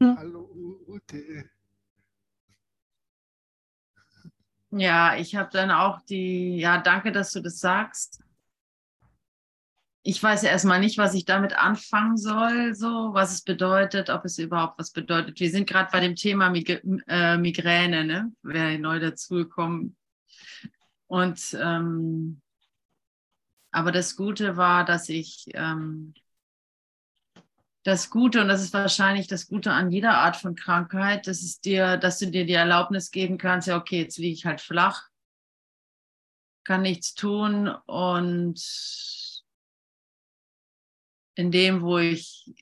Hallo Ute. Ja, ich habe dann auch die, ja, danke, dass du das sagst. Ich weiß ja erstmal nicht, was ich damit anfangen soll, so, was es bedeutet, ob es überhaupt was bedeutet. Wir sind gerade bei dem Thema Mig äh, Migräne, ne? Wäre neu dazugekommen. Und ähm, aber das Gute war, dass ich ähm, das Gute, und das ist wahrscheinlich das Gute an jeder Art von Krankheit, dass es dir, dass du dir die Erlaubnis geben kannst, ja, okay, jetzt liege ich halt flach, kann nichts tun und in dem, wo ich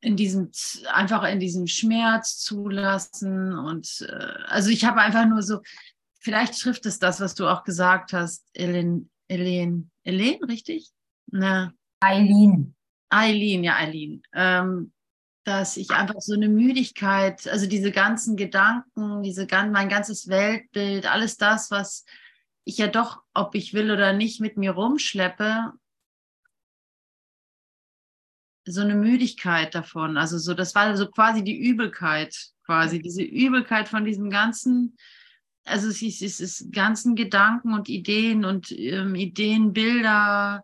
in diesem einfach in diesem Schmerz zulassen und äh, also ich habe einfach nur so vielleicht trifft es das was du auch gesagt hast Ellen Ellen Ellen richtig? Na Eileen. Eileen, ja, Eileen. Ähm, dass ich einfach so eine Müdigkeit, also diese ganzen Gedanken, diese, mein ganzes Weltbild, alles das, was ich ja doch, ob ich will oder nicht, mit mir rumschleppe, so eine Müdigkeit davon. Also so, das war so quasi die Übelkeit, quasi diese Übelkeit von diesem ganzen, also es ist, es ist ganzen Gedanken und Ideen und ähm, Ideen, Bilder,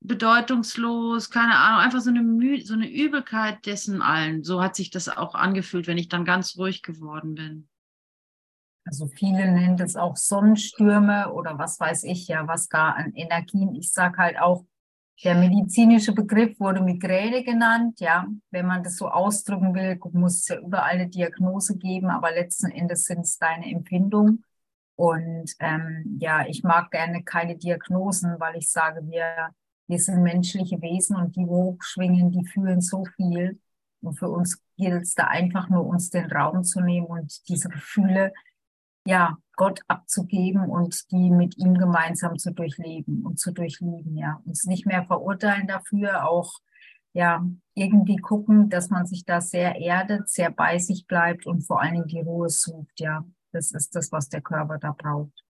bedeutungslos, keine Ahnung, einfach so eine, Müh so eine Übelkeit dessen allen. So hat sich das auch angefühlt, wenn ich dann ganz ruhig geworden bin. Also viele nennen das auch Sonnenstürme oder was weiß ich ja, was gar an Energien. Ich sage halt auch, der medizinische Begriff wurde Migräne genannt. Ja, wenn man das so ausdrücken will, muss es ja überall eine Diagnose geben, aber letzten Endes sind es deine Empfindungen. Und ähm, ja, ich mag gerne keine Diagnosen, weil ich sage, wir wir sind menschliche Wesen und die hochschwingen, die fühlen so viel. Und für uns gilt es da einfach nur, uns den Raum zu nehmen und diese Gefühle, ja, Gott abzugeben und die mit ihm gemeinsam zu durchleben und zu durchleben, ja. Uns nicht mehr verurteilen dafür, auch, ja, irgendwie gucken, dass man sich da sehr erdet, sehr bei sich bleibt und vor allen Dingen die Ruhe sucht, ja. Das ist das, was der Körper da braucht.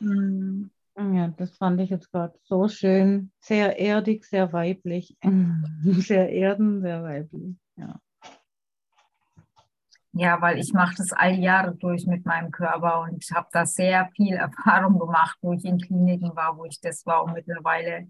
Mhm. Ja, das fand ich jetzt gerade so schön. Sehr erdig, sehr weiblich. sehr erden, sehr weiblich. Ja. Ja, weil ich mache das all Jahre durch mit meinem Körper und habe da sehr viel Erfahrung gemacht, wo ich in Kliniken war, wo ich das war. Und mittlerweile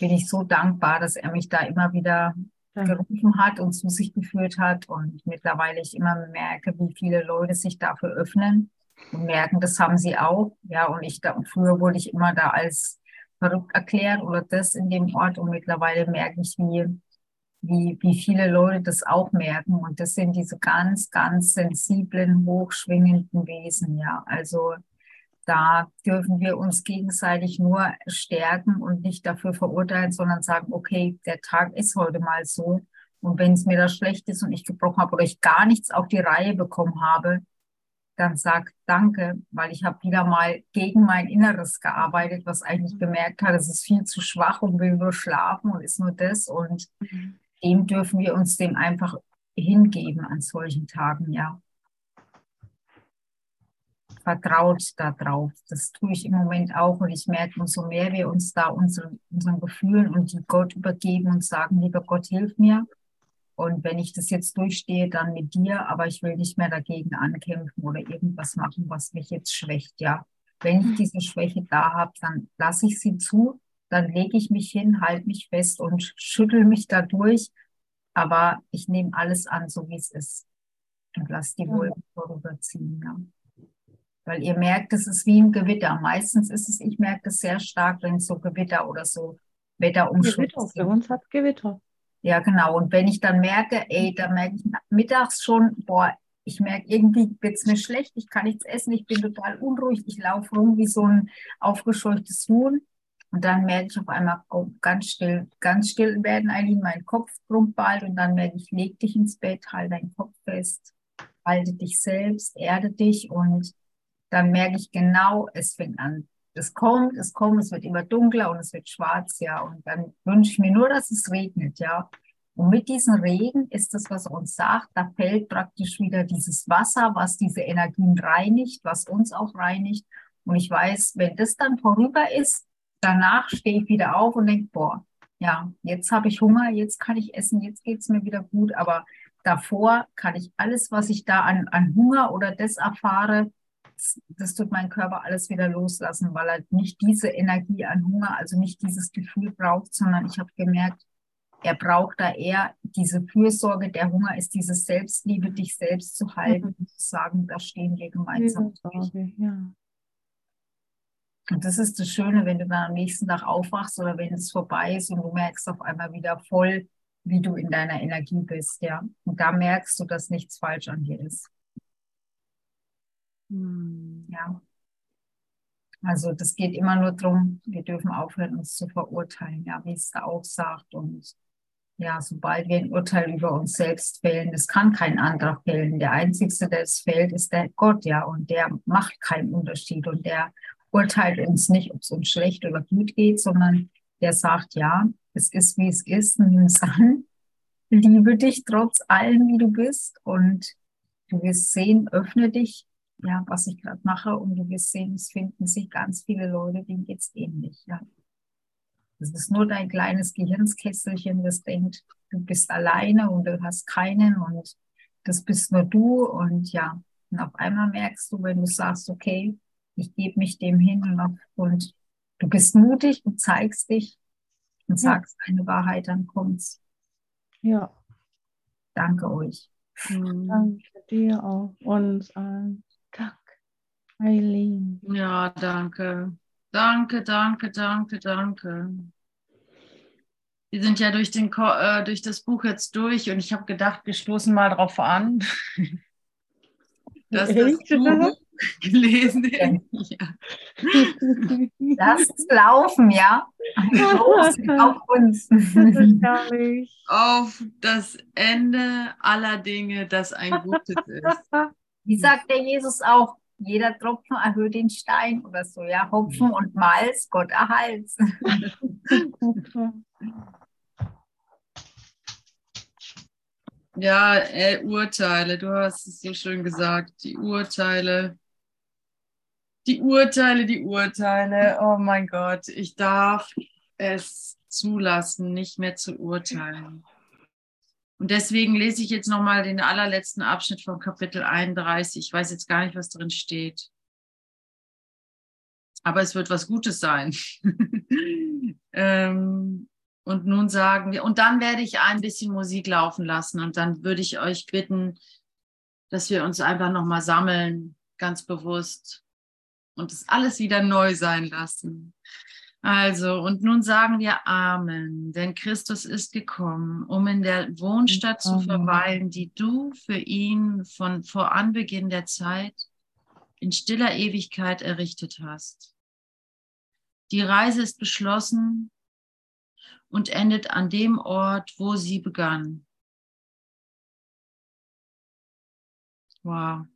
bin ich so dankbar, dass er mich da immer wieder gerufen hat und zu sich geführt hat. Und mittlerweile ich immer merke, wie viele Leute sich dafür öffnen und merken, das haben sie auch. Ja, und ich da, früher wurde ich immer da als verrückt erklärt oder das in dem Ort und mittlerweile merke ich, wie, wie, wie viele Leute das auch merken. Und das sind diese ganz, ganz sensiblen, hochschwingenden Wesen. Ja, also da dürfen wir uns gegenseitig nur stärken und nicht dafür verurteilen, sondern sagen, okay, der Tag ist heute mal so. Und wenn es mir da schlecht ist und ich gebrochen habe oder ich gar nichts auf die Reihe bekommen habe, dann sagt Danke, weil ich habe wieder mal gegen mein Inneres gearbeitet, was eigentlich gemerkt hat, es ist viel zu schwach und will nur schlafen und ist nur das. Und mhm. dem dürfen wir uns dem einfach hingeben an solchen Tagen, ja. Vertraut darauf. Das tue ich im Moment auch und ich merke, umso mehr wir uns da unseren, unseren Gefühlen und die Gott übergeben und sagen, lieber Gott, hilf mir, und wenn ich das jetzt durchstehe, dann mit dir, aber ich will nicht mehr dagegen ankämpfen oder irgendwas machen, was mich jetzt schwächt, ja. Wenn ich diese Schwäche da habe, dann lasse ich sie zu, dann lege ich mich hin, halte mich fest und schüttel mich dadurch. Aber ich nehme alles an, so wie es ist. Und lasse die Wolken vorüberziehen, ja. Weil ihr merkt, es ist wie ein Gewitter. Meistens ist es, ich merke es sehr stark, wenn es so Gewitter oder so Wetterumschwung Gewitter, für uns hat Gewitter. Ja, genau. Und wenn ich dann merke, ey, da merke ich mittags schon, boah, ich merke, irgendwie wird es mir schlecht, ich kann nichts essen, ich bin total unruhig, ich laufe rum wie so ein aufgescheuchtes Huhn. Und dann merke ich auf einmal oh, ganz still, ganz still werden eigentlich, mein Kopf brummt bald und dann merke ich, leg dich ins Bett, halt deinen Kopf fest, halte dich selbst, erde dich und dann merke ich genau, es fängt an. Es kommt, es kommt, es wird immer dunkler und es wird schwarz, ja. Und dann wünsche ich mir nur, dass es regnet, ja. Und mit diesem Regen ist das, was uns sagt, da fällt praktisch wieder dieses Wasser, was diese Energien reinigt, was uns auch reinigt. Und ich weiß, wenn das dann vorüber ist, danach stehe ich wieder auf und denke, boah, ja, jetzt habe ich Hunger, jetzt kann ich essen, jetzt geht es mir wieder gut, aber davor kann ich alles, was ich da an, an Hunger oder das erfahre, das, das tut mein Körper alles wieder loslassen, weil er nicht diese Energie an Hunger, also nicht dieses Gefühl braucht, sondern ich habe gemerkt, er braucht da eher diese Fürsorge. Der Hunger ist dieses Selbstliebe, dich selbst zu halten mhm. und zu sagen, da stehen wir gemeinsam. Ja. Und das ist das Schöne, wenn du dann am nächsten Tag aufwachst oder wenn es vorbei ist und du merkst auf einmal wieder voll, wie du in deiner Energie bist, ja. Und da merkst du, dass nichts falsch an dir ist. Hm. Ja. Also das geht immer nur darum, wir dürfen aufhören, uns zu verurteilen, ja, wie es da auch sagt. Und ja, sobald wir ein Urteil über uns selbst fällen, das kann kein anderer fällen. Der Einzige, der es fällt, ist der Gott, ja, und der macht keinen Unterschied und der urteilt uns nicht, ob es uns schlecht oder gut geht, sondern der sagt, ja, es ist, wie es ist, nimm es an, liebe dich trotz allem, wie du bist und du wirst sehen, öffne dich, ja, was ich gerade mache und du wirst sehen, es finden sich ganz viele Leute, denen geht es ähnlich, ja. Das ist nur dein kleines Gehirnskesselchen, das denkt, du bist alleine und du hast keinen und das bist nur du. Und ja, und auf einmal merkst du, wenn du sagst, okay, ich gebe mich dem hin und, und du bist mutig und zeigst dich und sagst ja. deine Wahrheit, dann kommt's. Ja. Danke euch. Mhm. Danke dir auch. Und äh, Dank, Eileen. Ja, danke. Danke, danke, danke, danke. Wir sind ja durch, den, äh, durch das Buch jetzt durch und ich habe gedacht, wir stoßen mal drauf an, dass das Buch gelesen ist. Ja. Lass es laufen, ja. auf uns. auf das Ende aller Dinge, das ein Gutes ist. Wie sagt der Jesus auch? jeder Tropfen erhöht den Stein oder so, ja. Hopfen und Malz, Gott erhalts. Ja, äh, Urteile, du hast es so schön gesagt, die Urteile. Die Urteile, die Urteile. Oh mein Gott, ich darf es zulassen, nicht mehr zu urteilen. Und deswegen lese ich jetzt nochmal den allerletzten Abschnitt von Kapitel 31. Ich weiß jetzt gar nicht, was drin steht. Aber es wird was Gutes sein. ähm, und nun sagen wir, und dann werde ich ein bisschen Musik laufen lassen und dann würde ich euch bitten, dass wir uns einfach nochmal sammeln, ganz bewusst und es alles wieder neu sein lassen. Also, und nun sagen wir Amen, denn Christus ist gekommen, um in der Wohnstadt zu verweilen, die du für ihn von vor Anbeginn der Zeit in stiller Ewigkeit errichtet hast. Die Reise ist beschlossen und endet an dem Ort, wo sie begann. Wow.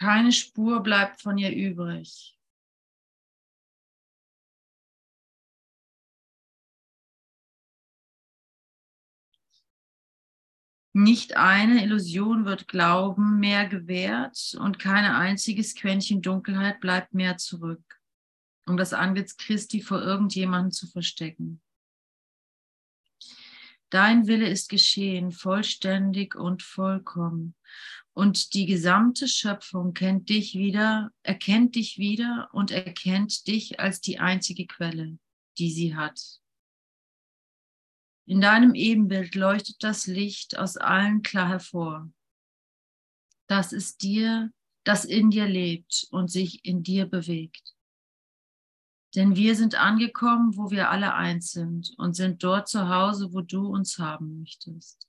Keine Spur bleibt von ihr übrig. Nicht eine Illusion wird Glauben mehr gewährt und kein einziges Quäntchen Dunkelheit bleibt mehr zurück, um das Antlitz Christi vor irgendjemandem zu verstecken. Dein Wille ist geschehen, vollständig und vollkommen. Und die gesamte Schöpfung kennt dich wieder, erkennt dich wieder und erkennt dich als die einzige Quelle, die sie hat. In deinem Ebenbild leuchtet das Licht aus allen klar hervor. Das ist dir, das in dir lebt und sich in dir bewegt. Denn wir sind angekommen, wo wir alle eins sind und sind dort zu Hause, wo du uns haben möchtest.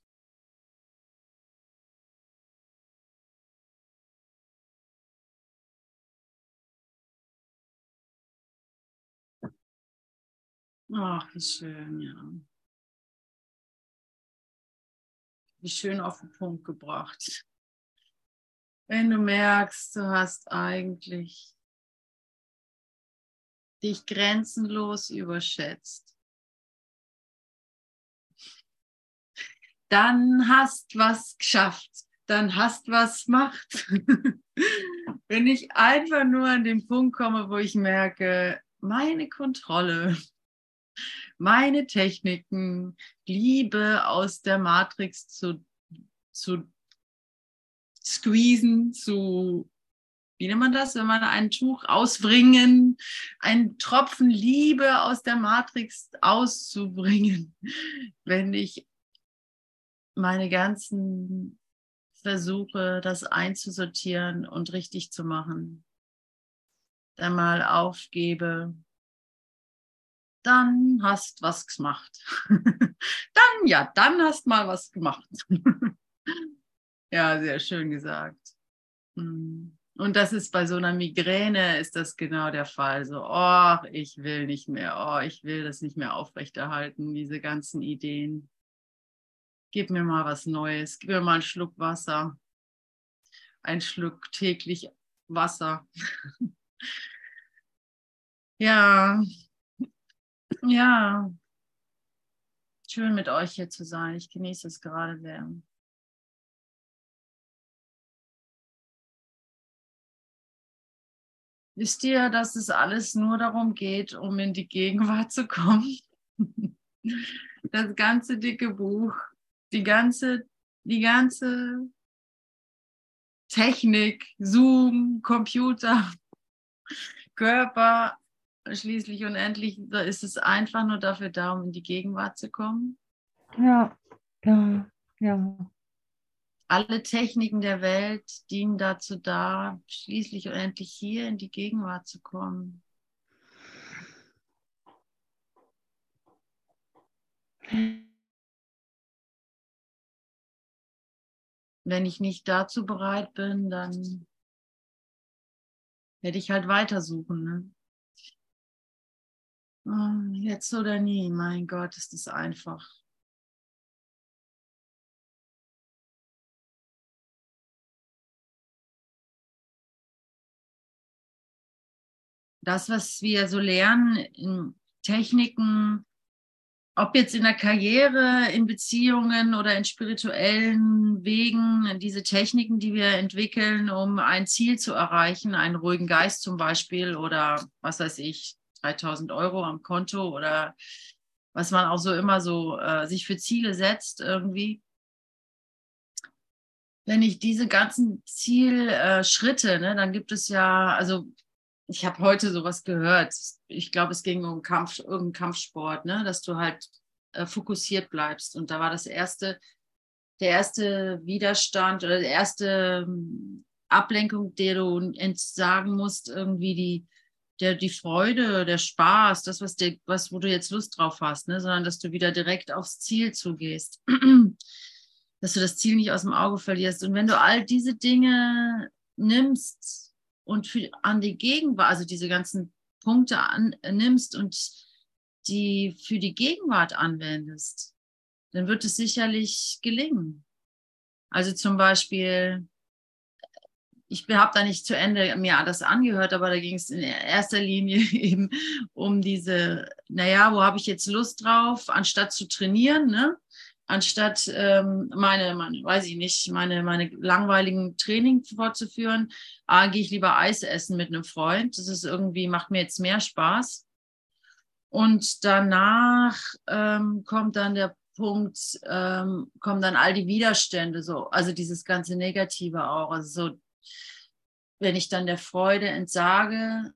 Ach, wie schön, ja. Wie schön auf den Punkt gebracht. Wenn du merkst, du hast eigentlich dich grenzenlos überschätzt, dann hast was geschafft, dann hast was Macht. wenn ich einfach nur an den Punkt komme, wo ich merke, meine Kontrolle, meine Techniken, Liebe aus der Matrix zu, zu squeezen, zu, wie nennt man das, wenn man ein Tuch ausbringen, ein Tropfen Liebe aus der Matrix auszubringen, wenn ich meine ganzen Versuche, das einzusortieren und richtig zu machen, dann mal aufgebe, dann hast was gemacht. dann, ja, dann hast mal was gemacht. ja, sehr schön gesagt. Hm. Und das ist bei so einer Migräne ist das genau der Fall. So, oh, ich will nicht mehr, oh, ich will das nicht mehr aufrechterhalten, diese ganzen Ideen. Gib mir mal was Neues, gib mir mal einen Schluck Wasser. Ein Schluck täglich Wasser. ja, ja. Schön mit euch hier zu sein. Ich genieße es gerade sehr. Wisst ihr, dass es alles nur darum geht, um in die Gegenwart zu kommen? Das ganze dicke Buch, die ganze, die ganze Technik, Zoom, Computer, Körper, schließlich und endlich ist es einfach nur dafür da, um in die Gegenwart zu kommen. Ja, ja, ja alle Techniken der Welt dienen dazu da, schließlich und endlich hier in die Gegenwart zu kommen. Wenn ich nicht dazu bereit bin, dann werde ich halt weitersuchen. Ne? Oh, jetzt oder nie, mein Gott, ist das einfach. das, was wir so lernen in Techniken, ob jetzt in der Karriere, in Beziehungen oder in spirituellen Wegen, diese Techniken, die wir entwickeln, um ein Ziel zu erreichen, einen ruhigen Geist zum Beispiel oder was weiß ich, 3000 Euro am Konto oder was man auch so immer so äh, sich für Ziele setzt irgendwie. Wenn ich diese ganzen Zielschritte, äh, ne, dann gibt es ja, also ich habe heute sowas gehört. Ich glaube, es ging um Kampf, irgendeinen Kampfsport, ne? dass du halt äh, fokussiert bleibst. Und da war das erste, der erste Widerstand oder die erste ähm, Ablenkung, der du entsagen musst, irgendwie die, der, die Freude, der Spaß, das, was, dir, was, wo du jetzt Lust drauf hast, ne? sondern dass du wieder direkt aufs Ziel zugehst. dass du das Ziel nicht aus dem Auge verlierst. Und wenn du all diese Dinge nimmst, und für, an die Gegenwart, also diese ganzen Punkte annimmst und die für die Gegenwart anwendest, dann wird es sicherlich gelingen. Also zum Beispiel, ich habe da nicht zu Ende mir das angehört, aber da ging es in erster Linie eben um diese, naja, wo habe ich jetzt Lust drauf, anstatt zu trainieren, ne? anstatt ähm, meine, meine, weiß ich nicht, meine, meine langweiligen Training fortzuführen, ah, gehe ich lieber Eis essen mit einem Freund. Das ist irgendwie, macht mir jetzt mehr Spaß. Und danach ähm, kommt dann der Punkt, ähm, kommen dann all die Widerstände, so, also dieses ganze Negative auch. Also so, wenn ich dann der Freude entsage,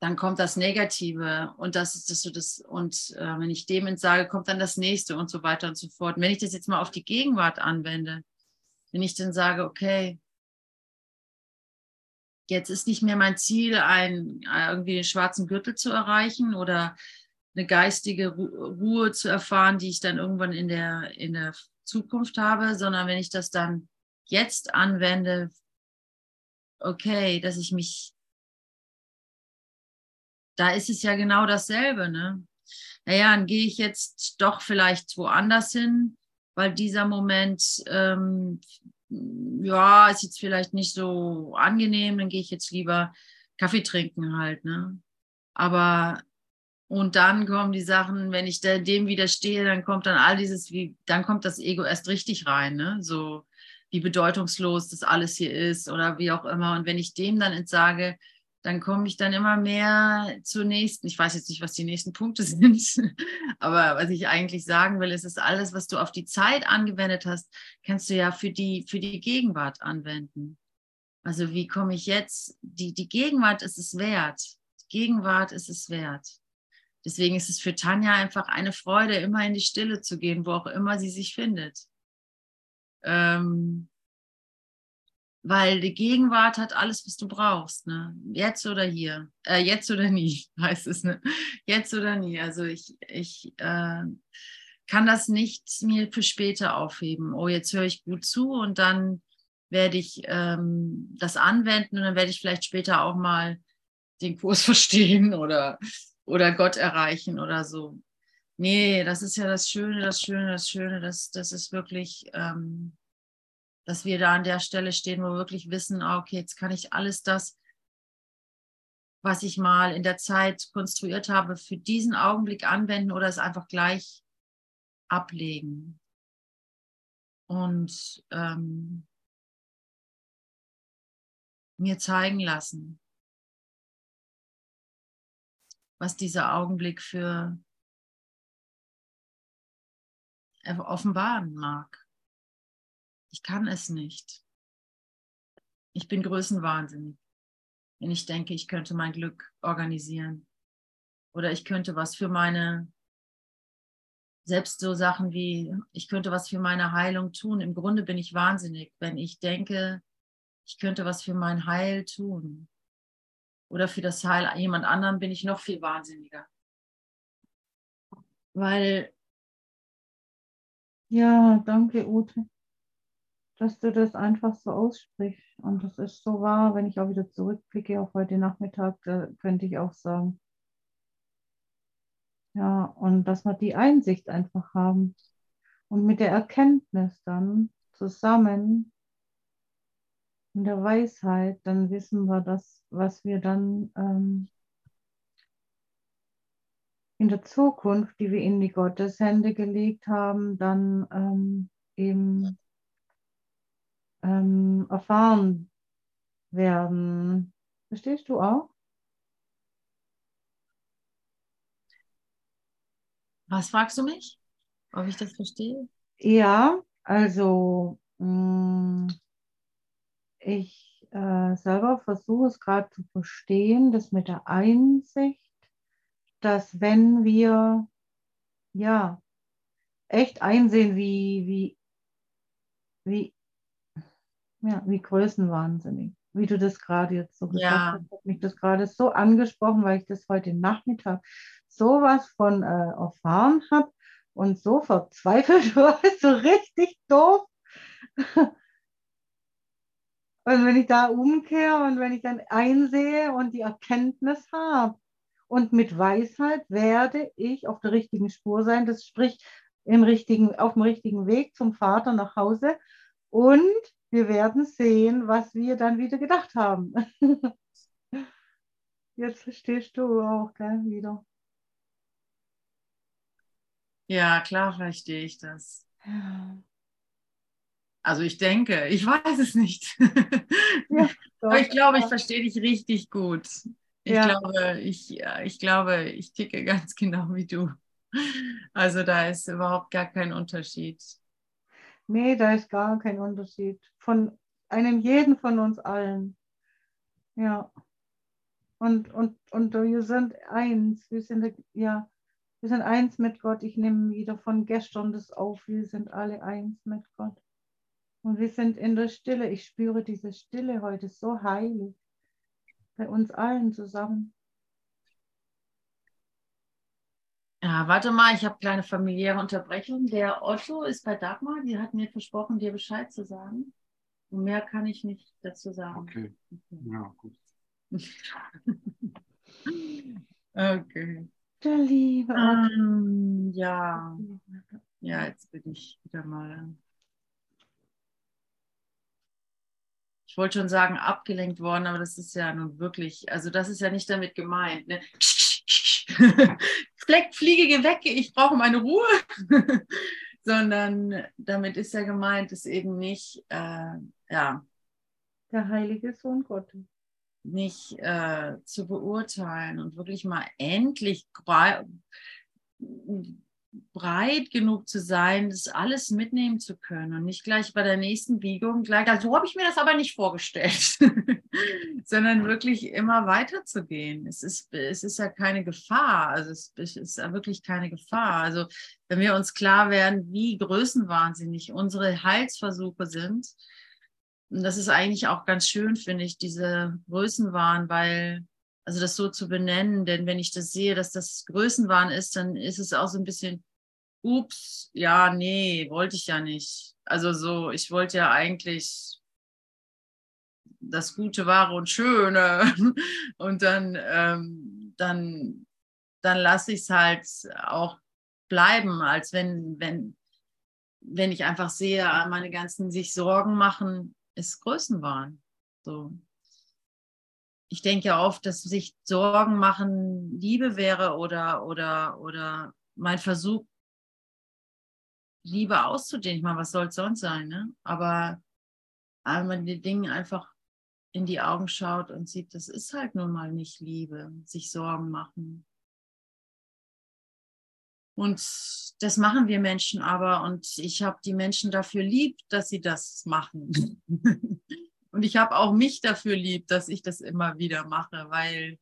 dann kommt das Negative und das ist das das und äh, wenn ich dem entsage, kommt dann das nächste und so weiter und so fort. Wenn ich das jetzt mal auf die Gegenwart anwende, wenn ich dann sage, okay, jetzt ist nicht mehr mein Ziel, ein, irgendwie den schwarzen Gürtel zu erreichen oder eine geistige Ruhe zu erfahren, die ich dann irgendwann in der, in der Zukunft habe, sondern wenn ich das dann jetzt anwende, okay, dass ich mich da ist es ja genau dasselbe. Ne? Naja, dann gehe ich jetzt doch vielleicht woanders hin, weil dieser Moment, ähm, ja, ist jetzt vielleicht nicht so angenehm, dann gehe ich jetzt lieber Kaffee trinken halt. Ne? Aber und dann kommen die Sachen, wenn ich dem widerstehe, dann kommt dann all dieses, wie, dann kommt das Ego erst richtig rein. Ne? So, wie bedeutungslos das alles hier ist oder wie auch immer. Und wenn ich dem dann entsage, dann komme ich dann immer mehr zur nächsten. Ich weiß jetzt nicht, was die nächsten Punkte sind, aber was ich eigentlich sagen will, ist, dass alles, was du auf die Zeit angewendet hast, kannst du ja für die, für die Gegenwart anwenden. Also wie komme ich jetzt, die, die Gegenwart ist es wert. Die Gegenwart ist es wert. Deswegen ist es für Tanja einfach eine Freude, immer in die Stille zu gehen, wo auch immer sie sich findet. Ähm, weil die Gegenwart hat alles, was du brauchst. Ne? Jetzt oder hier. Äh, jetzt oder nie, heißt es. Ne? Jetzt oder nie. Also ich, ich äh, kann das nicht mir für später aufheben. Oh, jetzt höre ich gut zu und dann werde ich ähm, das anwenden und dann werde ich vielleicht später auch mal den Kurs verstehen oder, oder Gott erreichen oder so. Nee, das ist ja das Schöne, das Schöne, das Schöne, das, das ist wirklich, ähm, dass wir da an der Stelle stehen, wo wir wirklich wissen, ah, okay, jetzt kann ich alles das, was ich mal in der Zeit konstruiert habe, für diesen Augenblick anwenden oder es einfach gleich ablegen. Und ähm, mir zeigen lassen, was dieser Augenblick für offenbaren mag. Ich kann es nicht. Ich bin größenwahnsinnig, wenn ich denke, ich könnte mein Glück organisieren oder ich könnte was für meine, selbst so Sachen wie, ich könnte was für meine Heilung tun. Im Grunde bin ich wahnsinnig, wenn ich denke, ich könnte was für mein Heil tun. Oder für das Heil jemand anderem bin ich noch viel wahnsinniger. Weil. Ja, danke, Ute dass du das einfach so aussprichst. Und das ist so wahr, wenn ich auch wieder zurückblicke auf heute Nachmittag, da könnte ich auch sagen. Ja, und dass wir die Einsicht einfach haben. Und mit der Erkenntnis dann zusammen in der Weisheit, dann wissen wir das, was wir dann ähm, in der Zukunft, die wir in die Gotteshände gelegt haben, dann ähm, eben ähm, erfahren werden. Verstehst du auch? Was fragst du mich? Ob ich das verstehe? Ja, also mh, mm, ich äh, selber versuche es gerade zu verstehen, das mit der Einsicht, dass wenn wir ja echt einsehen, wie, wie, wie ja, wie größenwahnsinnig. Wie du das gerade jetzt so gesagt ja. hast, hat mich das gerade so angesprochen, weil ich das heute Nachmittag sowas von äh, erfahren habe und so verzweifelt war, so richtig doof. Und wenn ich da umkehre und wenn ich dann einsehe und die Erkenntnis habe und mit Weisheit werde ich auf der richtigen Spur sein, das spricht im richtigen, auf dem richtigen Weg zum Vater nach Hause und wir werden sehen, was wir dann wieder gedacht haben. Jetzt verstehst du auch gell, wieder. Ja, klar verstehe ich das. Also ich denke, ich weiß es nicht. Ja, Aber ich glaube, ich verstehe dich richtig gut. Ich, ja. glaube, ich, ich glaube, ich ticke ganz genau wie du. Also da ist überhaupt gar kein Unterschied. Nee, da ist gar kein Unterschied. Von einem jeden von uns allen. Ja. Und, und, und wir sind eins. Wir sind, ja, wir sind eins mit Gott. Ich nehme wieder von gestern das auf. Wir sind alle eins mit Gott. Und wir sind in der Stille. Ich spüre diese Stille heute so heilig. Bei uns allen zusammen. Ja, warte mal, ich habe kleine familiäre Unterbrechung. Der Otto ist bei Dagmar, die hat mir versprochen, dir Bescheid zu sagen. Und mehr kann ich nicht dazu sagen. Okay. okay. Ja, gut. okay. Der liebe Otto. Um, ja. Ja, jetzt bin ich wieder mal. Ich wollte schon sagen, abgelenkt worden, aber das ist ja nun wirklich, also das ist ja nicht damit gemeint. Ne? Fleck, fliege, geh weg, ich brauche meine Ruhe. sondern damit ist ja gemeint, ist eben nicht, äh, ja, Der heilige Sohn Gottes. nicht äh, zu beurteilen und wirklich mal endlich breit genug zu sein, das alles mitnehmen zu können und nicht gleich bei der nächsten Biegung gleich, also so habe ich mir das aber nicht vorgestellt, sondern wirklich immer weiter zu gehen. Es ist, es ist ja keine Gefahr, also es, es ist ja wirklich keine Gefahr. Also wenn wir uns klar werden, wie größenwahnsinnig unsere Heilsversuche sind, und das ist eigentlich auch ganz schön, finde ich, diese Größenwahn, weil, also das so zu benennen, denn wenn ich das sehe, dass das Größenwahn ist, dann ist es auch so ein bisschen, ups, ja, nee, wollte ich ja nicht. Also so, ich wollte ja eigentlich das Gute, Wahre und Schöne. Und dann, ähm, dann, dann lasse ich es halt auch bleiben, als wenn, wenn, wenn ich einfach sehe, meine ganzen sich Sorgen machen, ist Größenwahn. So. Ich denke ja oft, dass sich Sorgen machen Liebe wäre oder, oder, oder mein Versuch, Liebe auszudehnen. Ich meine, was soll es sonst sein? Ne? Aber wenn man den Dingen einfach in die Augen schaut und sieht, das ist halt nun mal nicht Liebe, sich Sorgen machen. Und das machen wir Menschen aber und ich habe die Menschen dafür lieb, dass sie das machen. und ich habe auch mich dafür lieb, dass ich das immer wieder mache, weil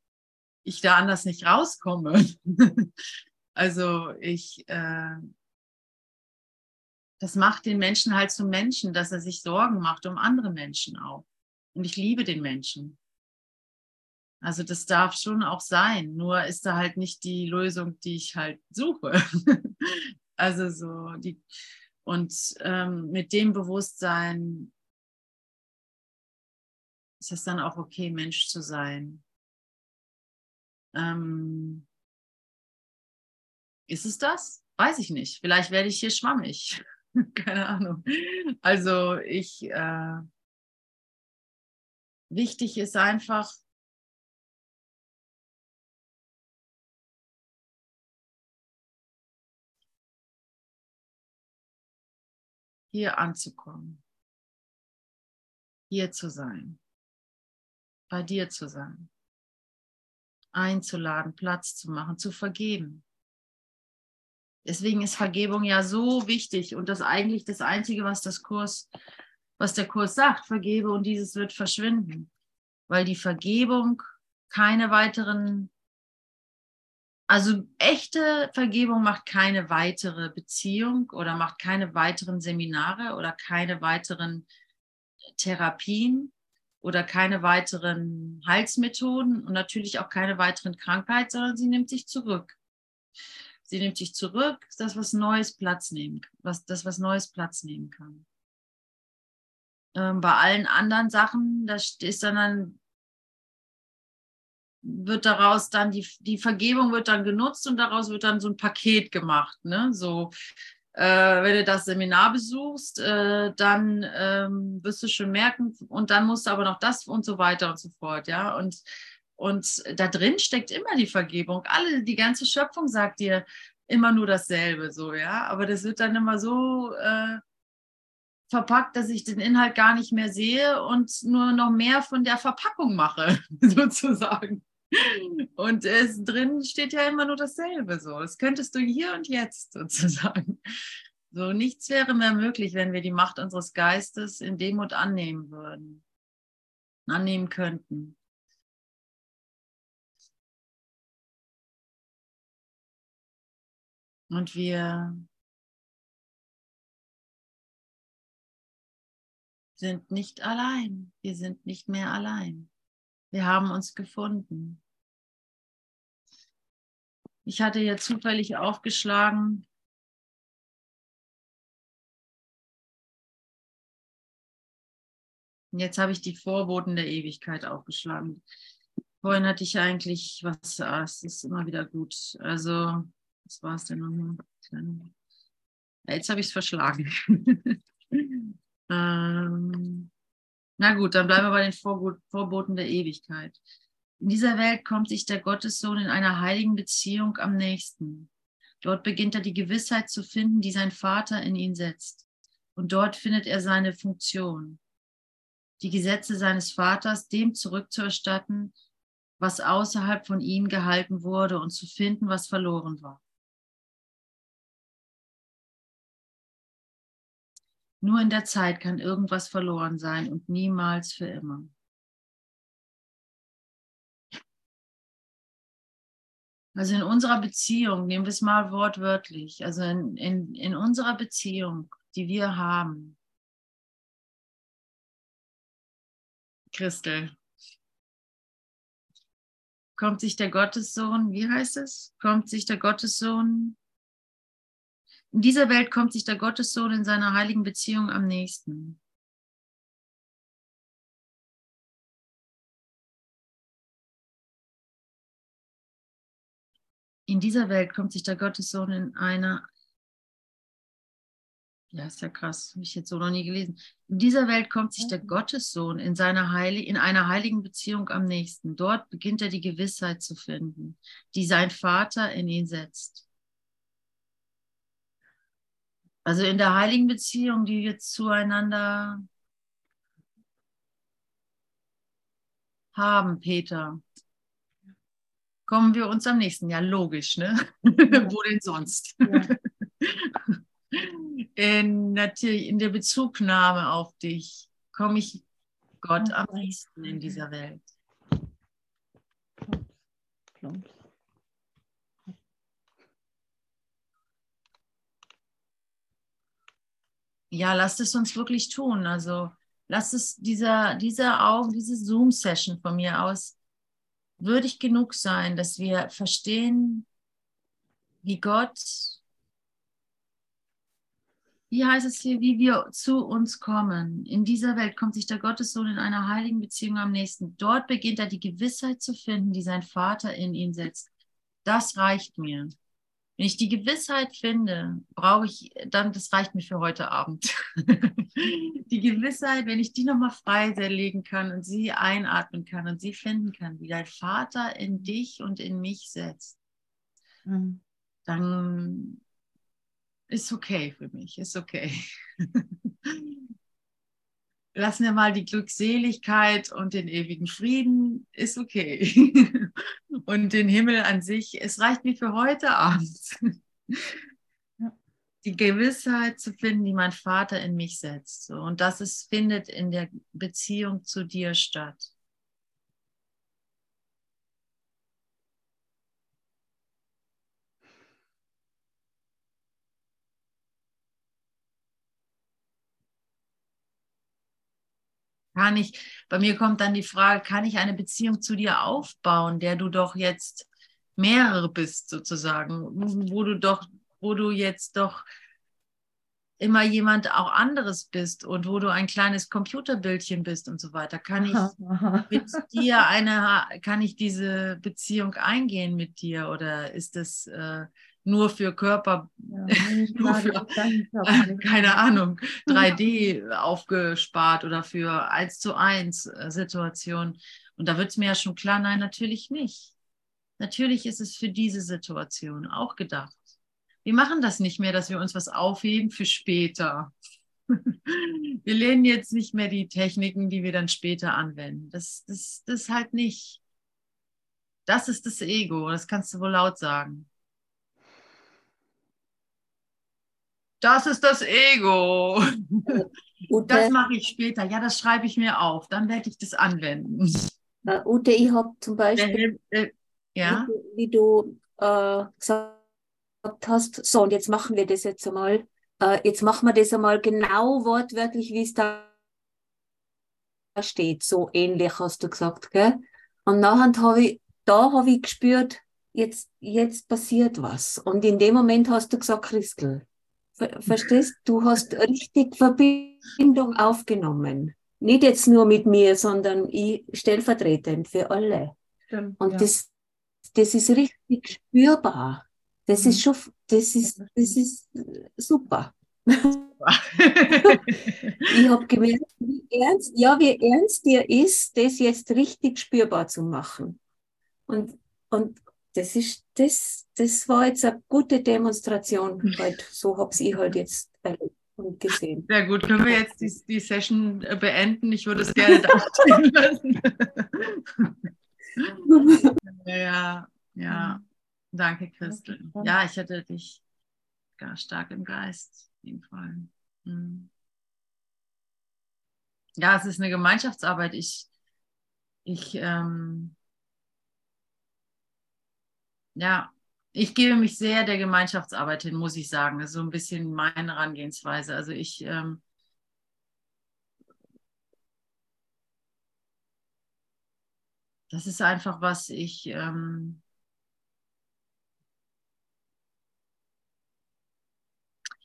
ich da anders nicht rauskomme. also ich, äh, das macht den Menschen halt zum Menschen, dass er sich Sorgen macht um andere Menschen auch. Und ich liebe den Menschen. Also das darf schon auch sein, nur ist da halt nicht die Lösung, die ich halt suche. also so die und ähm, mit dem Bewusstsein ist es dann auch okay, Mensch zu sein. Ähm, ist es das? Weiß ich nicht. Vielleicht werde ich hier schwammig. Keine Ahnung. Also ich äh, wichtig ist einfach, hier anzukommen, hier zu sein, bei dir zu sein, einzuladen, Platz zu machen, zu vergeben. Deswegen ist Vergebung ja so wichtig und das eigentlich das Einzige, was das Kurs, was der Kurs sagt, vergebe und dieses wird verschwinden, weil die Vergebung keine weiteren also echte Vergebung macht keine weitere Beziehung oder macht keine weiteren Seminare oder keine weiteren Therapien oder keine weiteren Heilsmethoden und natürlich auch keine weiteren Krankheiten, sondern sie nimmt sich zurück. Sie nimmt sich zurück, das was Neues Platz nehmen, was das was Neues Platz nehmen kann. Ähm, bei allen anderen Sachen, da ist dann wird daraus dann die, die Vergebung wird dann genutzt und daraus wird dann so ein Paket gemacht. Ne? So, äh, wenn du das Seminar besuchst, äh, dann ähm, wirst du schon merken, und dann musst du aber noch das und so weiter und so fort, ja. Und, und da drin steckt immer die Vergebung. Alle, die ganze Schöpfung sagt dir immer nur dasselbe, so, ja. Aber das wird dann immer so äh, verpackt, dass ich den Inhalt gar nicht mehr sehe und nur noch mehr von der Verpackung mache, sozusagen. Und es drin steht ja immer nur dasselbe so. Das könntest du hier und jetzt sozusagen. So, nichts wäre mehr möglich, wenn wir die Macht unseres Geistes in Demut annehmen würden, annehmen könnten. Und wir sind nicht allein. Wir sind nicht mehr allein. Wir haben uns gefunden. Ich hatte ja zufällig aufgeschlagen, Jetzt habe ich die Vorboten der Ewigkeit aufgeschlagen. Vorhin hatte ich eigentlich was, ah, es ist immer wieder gut. Also, was war es denn nochmal? Jetzt habe ich es verschlagen. ähm, na gut, dann bleiben wir bei den Vorboten der Ewigkeit. In dieser Welt kommt sich der Gottessohn in einer heiligen Beziehung am nächsten. Dort beginnt er die Gewissheit zu finden, die sein Vater in ihn setzt. Und dort findet er seine Funktion, die Gesetze seines Vaters dem zurückzuerstatten, was außerhalb von ihm gehalten wurde und zu finden, was verloren war. Nur in der Zeit kann irgendwas verloren sein und niemals für immer. Also in unserer Beziehung, nehmen wir es mal wortwörtlich, also in, in, in unserer Beziehung, die wir haben, Christel, kommt sich der Gottessohn, wie heißt es? Kommt sich der Gottessohn, in dieser Welt kommt sich der Gottessohn in seiner heiligen Beziehung am nächsten. in dieser Welt kommt sich der Gottessohn in einer, ja, ist ja krass, habe ich jetzt so noch nie gelesen. In dieser Welt kommt sich der Gottessohn in, seiner Heil in einer heiligen Beziehung am nächsten. Dort beginnt er die Gewissheit zu finden, die sein Vater in ihn setzt. Also in der heiligen Beziehung, die wir zueinander haben, Peter, kommen wir uns am nächsten Jahr. Logisch, ne? Ja. Wo denn sonst? Ja. In, natürlich in der Bezugnahme auf dich komme ich Gott am nächsten in dieser Welt. Ja, lasst es uns wirklich tun. Also lasst es dieser, dieser Augen, diese Zoom-Session von mir aus würdig genug sein, dass wir verstehen, wie Gott, wie heißt es hier, wie wir zu uns kommen. In dieser Welt kommt sich der Gottessohn in einer heiligen Beziehung am nächsten. Dort beginnt er die Gewissheit zu finden, die sein Vater in ihn setzt. Das reicht mir. Wenn ich die Gewissheit finde, brauche ich dann, das reicht mir für heute Abend. die Gewissheit, wenn ich die nochmal freiselegen kann und sie einatmen kann und sie finden kann, wie dein Vater in dich und in mich setzt, mhm. dann ist okay für mich, ist okay. lassen wir mal die Glückseligkeit und den ewigen Frieden, ist okay. und den Himmel an sich, es reicht mir für heute Abend. Die Gewissheit zu finden, die mein Vater in mich setzt. Und das ist, findet in der Beziehung zu dir statt. Kann ich, bei mir kommt dann die Frage, kann ich eine Beziehung zu dir aufbauen, der du doch jetzt mehrere bist, sozusagen, wo du doch, wo du jetzt doch immer jemand auch anderes bist und wo du ein kleines Computerbildchen bist und so weiter. Kann ich mit dir eine, kann ich diese Beziehung eingehen mit dir oder ist das äh, nur für Körper, ja, nur für, keine Ahnung, 3D aufgespart oder für 1 zu 1 äh, Situationen. Und da wird es mir ja schon klar, nein, natürlich nicht. Natürlich ist es für diese Situation auch gedacht. Wir machen das nicht mehr, dass wir uns was aufheben für später. Wir lernen jetzt nicht mehr die Techniken, die wir dann später anwenden. Das, das, das halt nicht. Das ist das Ego, das kannst du wohl laut sagen. Das ist das Ego. Ute, das mache ich später. Ja, das schreibe ich mir auf. Dann werde ich das anwenden. Ute, ich habe zum Beispiel, äh, ja? wie, du, wie du äh, gesagt hast, so und jetzt machen wir das jetzt einmal. Äh, jetzt machen wir das einmal genau wortwörtlich, wie es da steht. So ähnlich hast du gesagt, gell? Und nachher habe ich, da habe ich gespürt, jetzt, jetzt passiert was. Und in dem Moment hast du gesagt, Christel, Verstehst? Du hast richtig Verbindung aufgenommen. Nicht jetzt nur mit mir, sondern ich stellvertretend für alle. Stimmt, Und ja. das, das ist richtig spürbar. Das mhm. ist schon, das ist, das ist super. ich habe gemerkt, wie ernst, ja, wie ernst dir ist, das jetzt richtig spürbar zu machen. Und, und das ist, das, das war jetzt eine gute Demonstration. Halt, so habe ich halt jetzt erlebt und gesehen. Sehr gut. Können wir jetzt die, die Session äh, beenden? Ich würde es gerne da stehen lassen. ja, ja. Danke, Christel. Ja, ich hatte dich gar stark im Geist, auf jeden Fall. Hm. Ja, es ist eine Gemeinschaftsarbeit. Ich, ich, ähm, ja, ich gebe mich sehr der Gemeinschaftsarbeit hin, muss ich sagen. Das ist so ein bisschen meine Herangehensweise. Also ich, ähm, das ist einfach, was ich, ähm,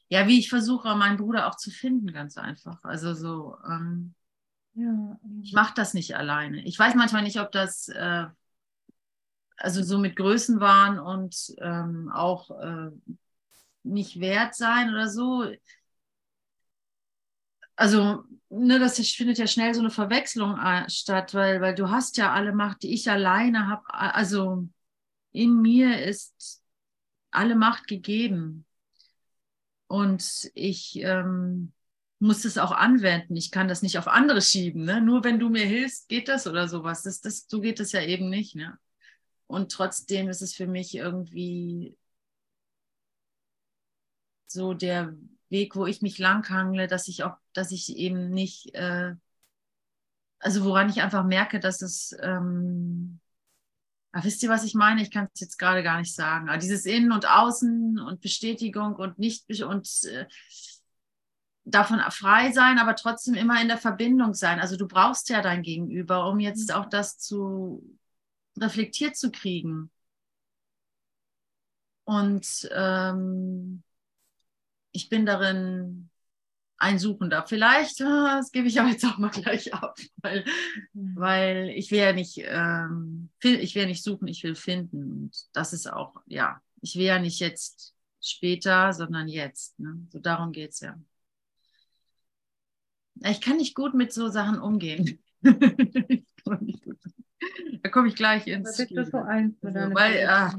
ja, wie ich versuche, meinen Bruder auch zu finden, ganz einfach. Also so, ähm, ja. ich mache das nicht alleine. Ich weiß manchmal nicht, ob das, äh, also so mit Größenwahn und ähm, auch äh, nicht wert sein oder so. Also, ne, das findet ja schnell so eine Verwechslung äh, statt, weil, weil du hast ja alle Macht, die ich alleine habe. Also in mir ist alle Macht gegeben. Und ich ähm, muss es auch anwenden. Ich kann das nicht auf andere schieben. Ne? Nur wenn du mir hilfst, geht das oder sowas. Das, das, so geht es ja eben nicht. Ne? Und trotzdem ist es für mich irgendwie so der Weg, wo ich mich langhangle, dass ich auch, dass ich eben nicht, äh, also woran ich einfach merke, dass es ähm, aber wisst ihr, was ich meine? Ich kann es jetzt gerade gar nicht sagen. Aber dieses Innen und Außen und Bestätigung und nicht und äh, davon frei sein, aber trotzdem immer in der Verbindung sein. Also du brauchst ja dein Gegenüber, um jetzt auch das zu reflektiert zu kriegen. Und ähm, ich bin darin ein Suchender. Vielleicht, das gebe ich aber jetzt auch mal gleich ab, weil, mhm. weil ich will ja nicht, ähm, ich will nicht suchen, ich will finden. Und das ist auch, ja, ich will ja nicht jetzt später, sondern jetzt. Ne? So darum geht es ja. Ich kann nicht gut mit so Sachen umgehen. da komme ich gleich ins Spiel. Das so eins also, weil, ah,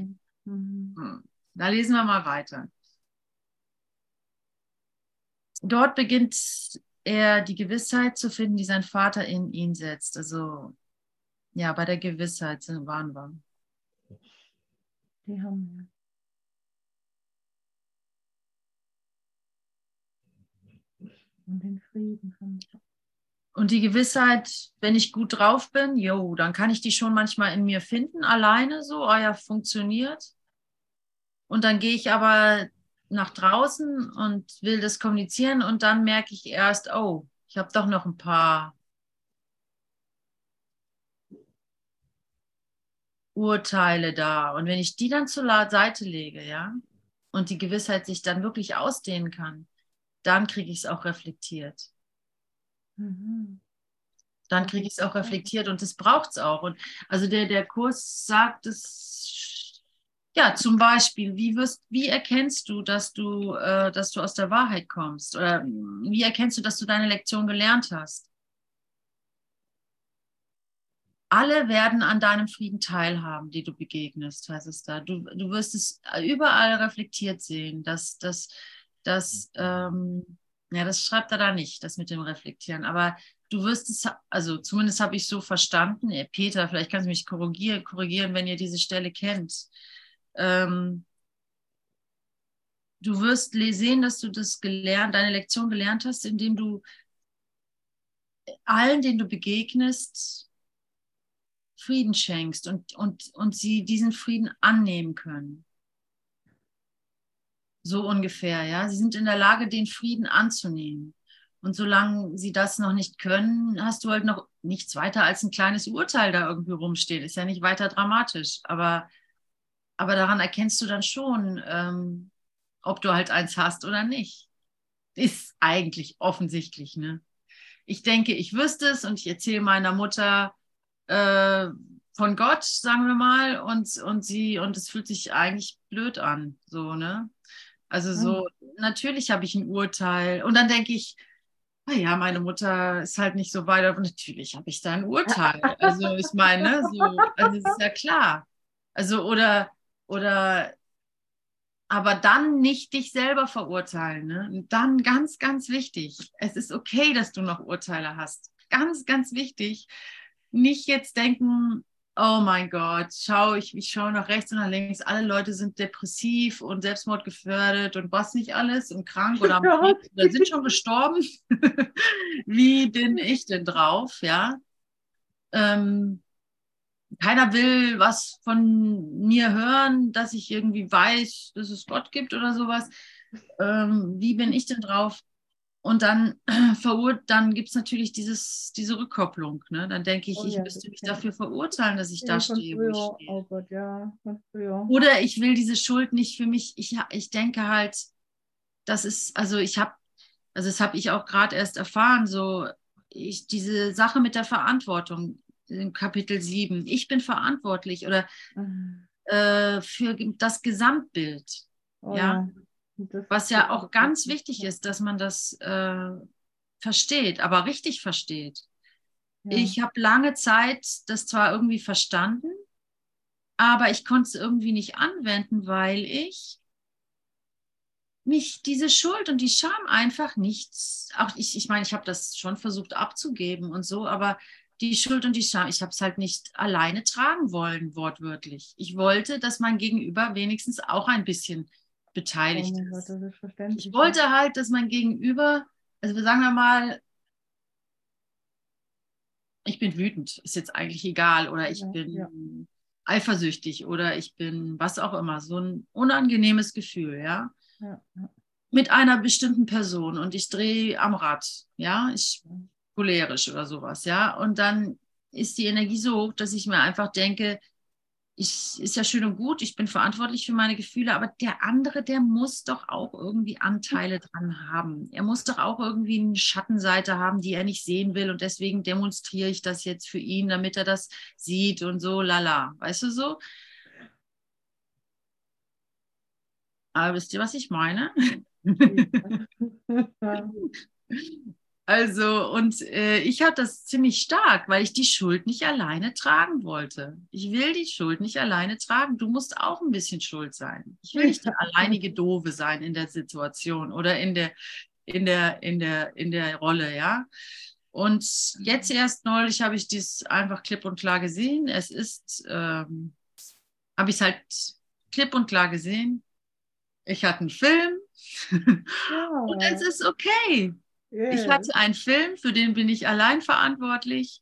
mhm. Hm, da lesen wir mal weiter dort beginnt er die Gewissheit zu finden, die sein Vater in ihn setzt. Also ja, bei der Gewissheit waren wir. Die haben wir. Und den Frieden von und die Gewissheit, wenn ich gut drauf bin, jo, dann kann ich die schon manchmal in mir finden, alleine so, ah ja, funktioniert. Und dann gehe ich aber nach draußen und will das kommunizieren und dann merke ich erst, oh, ich habe doch noch ein paar Urteile da. Und wenn ich die dann zur Seite lege, ja, und die Gewissheit sich dann wirklich ausdehnen kann, dann kriege ich es auch reflektiert. Mhm. Dann kriege ich es auch reflektiert und das braucht es auch. Und also der, der Kurs sagt es ja, zum Beispiel, wie, wirst, wie erkennst du, dass du, äh, dass du aus der Wahrheit kommst? Oder wie erkennst du, dass du deine Lektion gelernt hast? Alle werden an deinem Frieden teilhaben, die du begegnest, heißt es da. Du, du wirst es überall reflektiert sehen, dass, dass, dass ähm, ja, das schreibt er da nicht, das mit dem Reflektieren, aber du wirst es, also zumindest habe ich so verstanden, Peter, vielleicht kannst du mich korrigieren, korrigieren, wenn ihr diese Stelle kennt. Ähm, du wirst sehen, dass du das gelernt, deine Lektion gelernt hast, indem du allen, denen du begegnest, Frieden schenkst und, und, und sie diesen Frieden annehmen können. So ungefähr, ja. Sie sind in der Lage, den Frieden anzunehmen. Und solange sie das noch nicht können, hast du halt noch nichts weiter als ein kleines Urteil da irgendwie rumstehen. Ist ja nicht weiter dramatisch. Aber aber daran erkennst du dann schon, ähm, ob du halt eins hast oder nicht. Ist eigentlich offensichtlich, ne? Ich denke, ich wüsste es und ich erzähle meiner Mutter äh, von Gott, sagen wir mal, und, und sie, und es fühlt sich eigentlich blöd an, so, ne? Also so, mhm. natürlich habe ich ein Urteil. Und dann denke ich, naja, meine Mutter ist halt nicht so weit, aber natürlich habe ich da ein Urteil. Also ich meine, so, also es ist ja klar. Also, oder oder aber dann nicht dich selber verurteilen. Ne? Und dann ganz, ganz wichtig, es ist okay, dass du noch Urteile hast. Ganz, ganz wichtig. Nicht jetzt denken, oh mein Gott, schau ich, ich schaue nach rechts und nach links, alle Leute sind depressiv und selbstmordgefährdet und was nicht alles und krank oder, Ja. oder sind schon gestorben. Wie bin ich denn drauf, ja? Ähm, keiner will was von mir hören, dass ich irgendwie weiß, dass es Gott gibt oder sowas. Ähm, wie bin ich denn drauf? Und dann, dann gibt es natürlich dieses, diese Rückkopplung. Ne? Dann denke ich, Oh ich ja, müsste mich dafür verurteilen, dass ich da Ja, von stehe, wo ich stehe. Oh Gott, ja. Oder ich will diese Schuld nicht für mich. Ich, ich denke halt, das ist, also ich habe, also das habe ich auch gerade erst erfahren, so ich, diese Sache mit der Verantwortung in Kapitel 7. Ich bin verantwortlich oder Mhm. äh, für das Gesamtbild, Oh, Ja. Das was ja auch ganz wichtig ist, dass man das äh, versteht, aber richtig versteht. Ja. Ich habe lange Zeit das zwar irgendwie verstanden, aber ich konnte es irgendwie nicht anwenden, weil ich mich diese Schuld und die Scham einfach nicht, auch ich, ich meine, ich habe das schon versucht abzugeben und so, aber die Schuld und die Scham, ich habe es halt nicht alleine tragen wollen, wortwörtlich. Ich wollte, dass mein Gegenüber wenigstens auch ein bisschen beteiligt Gott, ist. das ist. Ich wollte halt, dass mein Gegenüber, also wir sagen wir mal, ich bin wütend, ist jetzt eigentlich egal, oder ich Ja, bin ja. eifersüchtig oder ich bin was auch immer, so ein unangenehmes Gefühl, ja, Ja, mit einer bestimmten Person und ich drehe am Rad, ja, ich cholerisch oder sowas, ja, und dann ist die Energie so hoch, dass ich mir einfach denke, ich, ist ja schön und gut, ich bin verantwortlich für meine Gefühle, aber der andere, der muss doch auch irgendwie Anteile dran haben. Er muss doch auch irgendwie eine Schattenseite haben, die er nicht sehen will und deswegen demonstriere ich das jetzt für ihn, damit er das sieht und so, lala. Weißt du so? Aber wisst ihr, was ich meine? Also, und äh, ich hatte das ziemlich stark, weil ich die Schuld nicht alleine tragen wollte. Ich will die Schuld nicht alleine tragen. Du musst auch ein bisschen schuld sein. Ich will nicht die alleinige Doofe sein in der Situation oder in der, in der, in der, in der Rolle, ja. Und jetzt erst neulich habe ich dies einfach klipp und klar gesehen. Es ist, ähm, habe ich es halt klipp und klar gesehen. Ich hatte einen Film Ja. und es ist okay. Ich Yes. hatte einen Film, für den bin ich allein verantwortlich.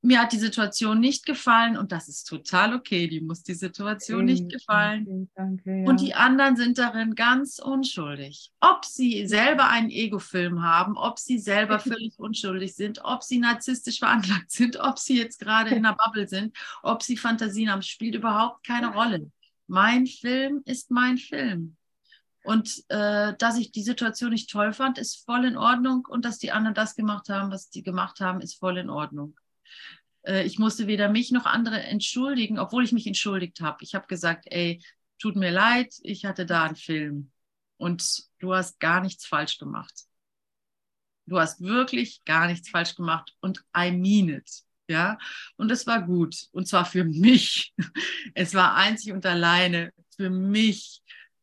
Mir hat die Situation nicht gefallen und das ist total okay. Die muss die Situation nicht Vielen, gefallen. vielen Dank, ja. Und die anderen sind darin ganz unschuldig. Ob sie selber einen Ego-Film haben, ob sie selber völlig unschuldig sind, ob sie narzisstisch veranlagt sind, ob sie jetzt gerade in einer Bubble sind, ob sie Fantasien haben, spielt überhaupt keine Rolle. Mein Film ist mein Film. Und äh, dass ich die Situation nicht toll fand, ist voll in Ordnung. Und dass die anderen das gemacht haben, was die gemacht haben, ist voll in Ordnung. Äh, ich musste weder mich noch andere entschuldigen, obwohl ich mich entschuldigt habe. Ich habe gesagt, ey, tut mir leid, ich hatte da einen Film. Und du hast gar nichts falsch gemacht. Du hast wirklich gar nichts falsch gemacht. Und I mean it. Ja, und es war gut. Und zwar für mich. Es war einzig und alleine für mich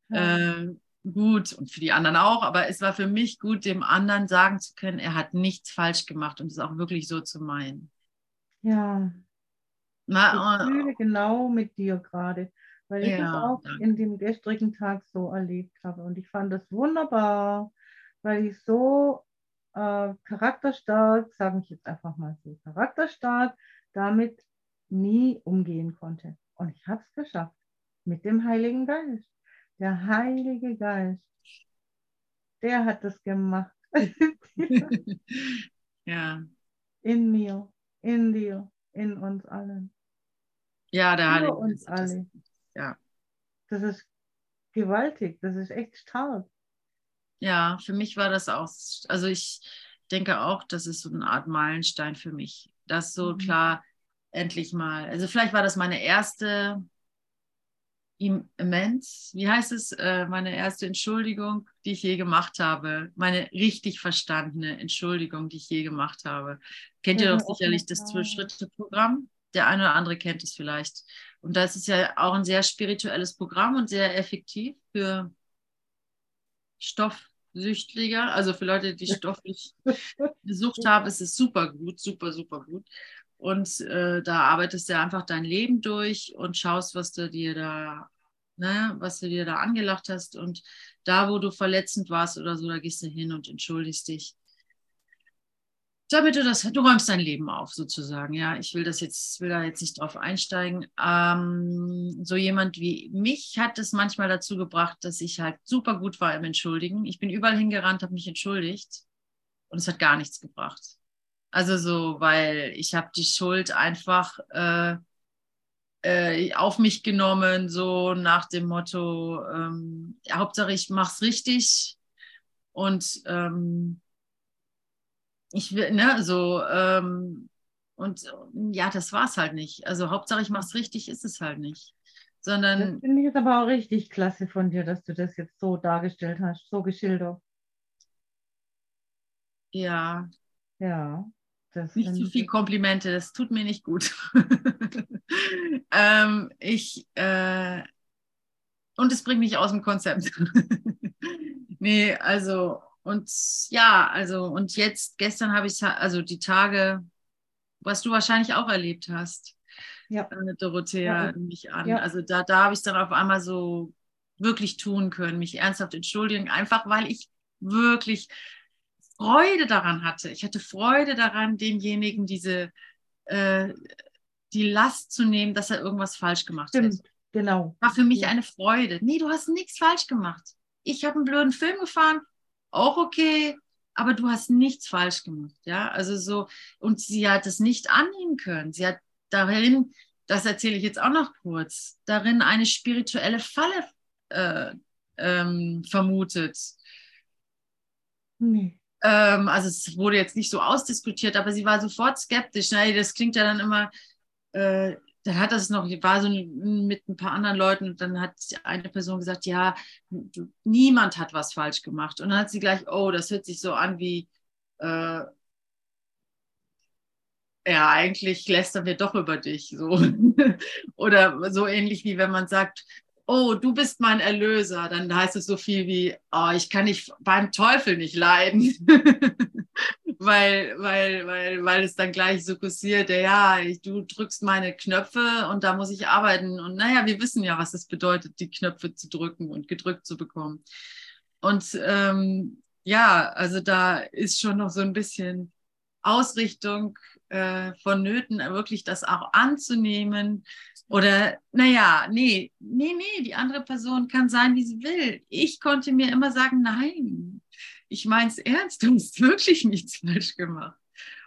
Ja. äh, gut und für die anderen auch, aber es war für mich gut, dem anderen sagen zu können, er hat nichts falsch gemacht und es auch wirklich so zu meinen. ja. Na, Ich fühle genau mit dir gerade, weil ich es Ja, auch danke. in dem gestrigen Tag so erlebt habe. Und ich fand das wunderbar, weil ich so äh, charakterstark, sage ich jetzt einfach mal so, charakterstark damit nie umgehen konnte. Und ich habe es geschafft mit dem Heiligen Geist. Der Heilige Geist, der hat das gemacht. ja, in mir, in dir, in uns allen. ja, der Heilige uns Geist, das- alle. ja. Das ist gewaltig, das ist echt stark. Ja, für mich war das auch, also ich denke auch, das ist so eine Art Meilenstein für mich, das so Mhm. klar endlich mal, also vielleicht war das meine erste Immens, wie heißt es, äh, meine erste Entschuldigung, die ich je gemacht habe, meine richtig verstandene Entschuldigung, die ich je gemacht habe. Kennt ihr doch sicherlich das. Zwölf-Schritte-Programm? Der eine oder andere kennt es vielleicht. Und das ist ja auch ein sehr spirituelles Programm und sehr effektiv für Stoffsüchtlinge, also für Leute, die stofflich Sucht haben, ist es super gut, super, super gut. Und äh, da arbeitest du einfach dein Leben durch und schaust, was du dir da, ne, was du dir da angelacht hast. Und da, wo du verletzend warst oder so, da gehst du hin und entschuldigst dich damit du das, du räumst dein Leben auf sozusagen. Ja, ich will das jetzt, will da jetzt nicht drauf einsteigen. Ähm, so jemand wie mich hat es manchmal dazu gebracht, dass ich halt super gut war im Entschuldigen. Ich bin überall hingerannt, habe mich entschuldigt und es hat gar nichts gebracht. Also so, weil ich habe die Schuld einfach äh, äh, auf mich genommen, so nach dem Motto, ähm, Hauptsache ich mach's richtig und ähm, ich will, ne, so, ähm, und ja, das war es halt nicht. Also Hauptsache ich mache es richtig, ist es halt nicht. Sondern. Das finde ich jetzt aber auch richtig klasse von dir, dass du das jetzt so dargestellt hast, so geschildert. Ja. Ja. Nicht zu viel Komplimente, das tut mir nicht gut. ähm, ich, äh, und es bringt mich aus dem Konzept. nee, also und ja, also, und jetzt, gestern habe ich, also die Tage, was du wahrscheinlich auch erlebt hast, ja. äh, Dorothea, ja. mich an. Ja. Also da, da habe ich es dann auf einmal so wirklich tun können, mich ernsthaft entschuldigen, einfach weil ich wirklich Freude daran hatte. Ich hatte Freude daran, demjenigen diese, äh, die Last zu nehmen, dass er irgendwas falsch gemacht Stimmt. hat. Genau. War für mich ja. eine Freude. Nee, du hast nichts falsch gemacht. Ich habe einen blöden Film gefahren, auch okay, aber du hast nichts falsch gemacht, ja, also so, und sie hat es nicht annehmen können. Sie hat darin, das erzähle ich jetzt auch noch kurz, darin eine spirituelle Falle äh, ähm, vermutet. Nee. Ähm, also es wurde jetzt nicht so ausdiskutiert, aber sie war sofort skeptisch. Na, das klingt ja dann immer, äh, dann hat das noch, war so mit ein paar anderen Leuten und dann hat eine Person gesagt, ja, niemand hat was falsch gemacht. Und dann hat sie gleich, oh, das hört sich so an wie, äh, ja, eigentlich lästern wir doch über dich. So. Oder so ähnlich wie wenn man sagt, oh, du bist mein Erlöser, dann heißt es so viel wie, oh, ich kann nicht beim Teufel nicht leiden. weil, weil, weil, weil es dann gleich so kursiert, ja, du drückst meine Knöpfe und da muss ich arbeiten. Und naja, wir wissen ja, was es bedeutet, die Knöpfe zu drücken und gedrückt zu bekommen. Und ähm, ja, also da ist schon noch so ein bisschen Ausrichtung äh, vonnöten, wirklich das auch anzunehmen. Oder, naja, nee, nee, nee, die andere Person kann sein, wie sie will. Ich konnte mir immer sagen, nein, ich meine es ernst, du hast wirklich nichts falsch gemacht.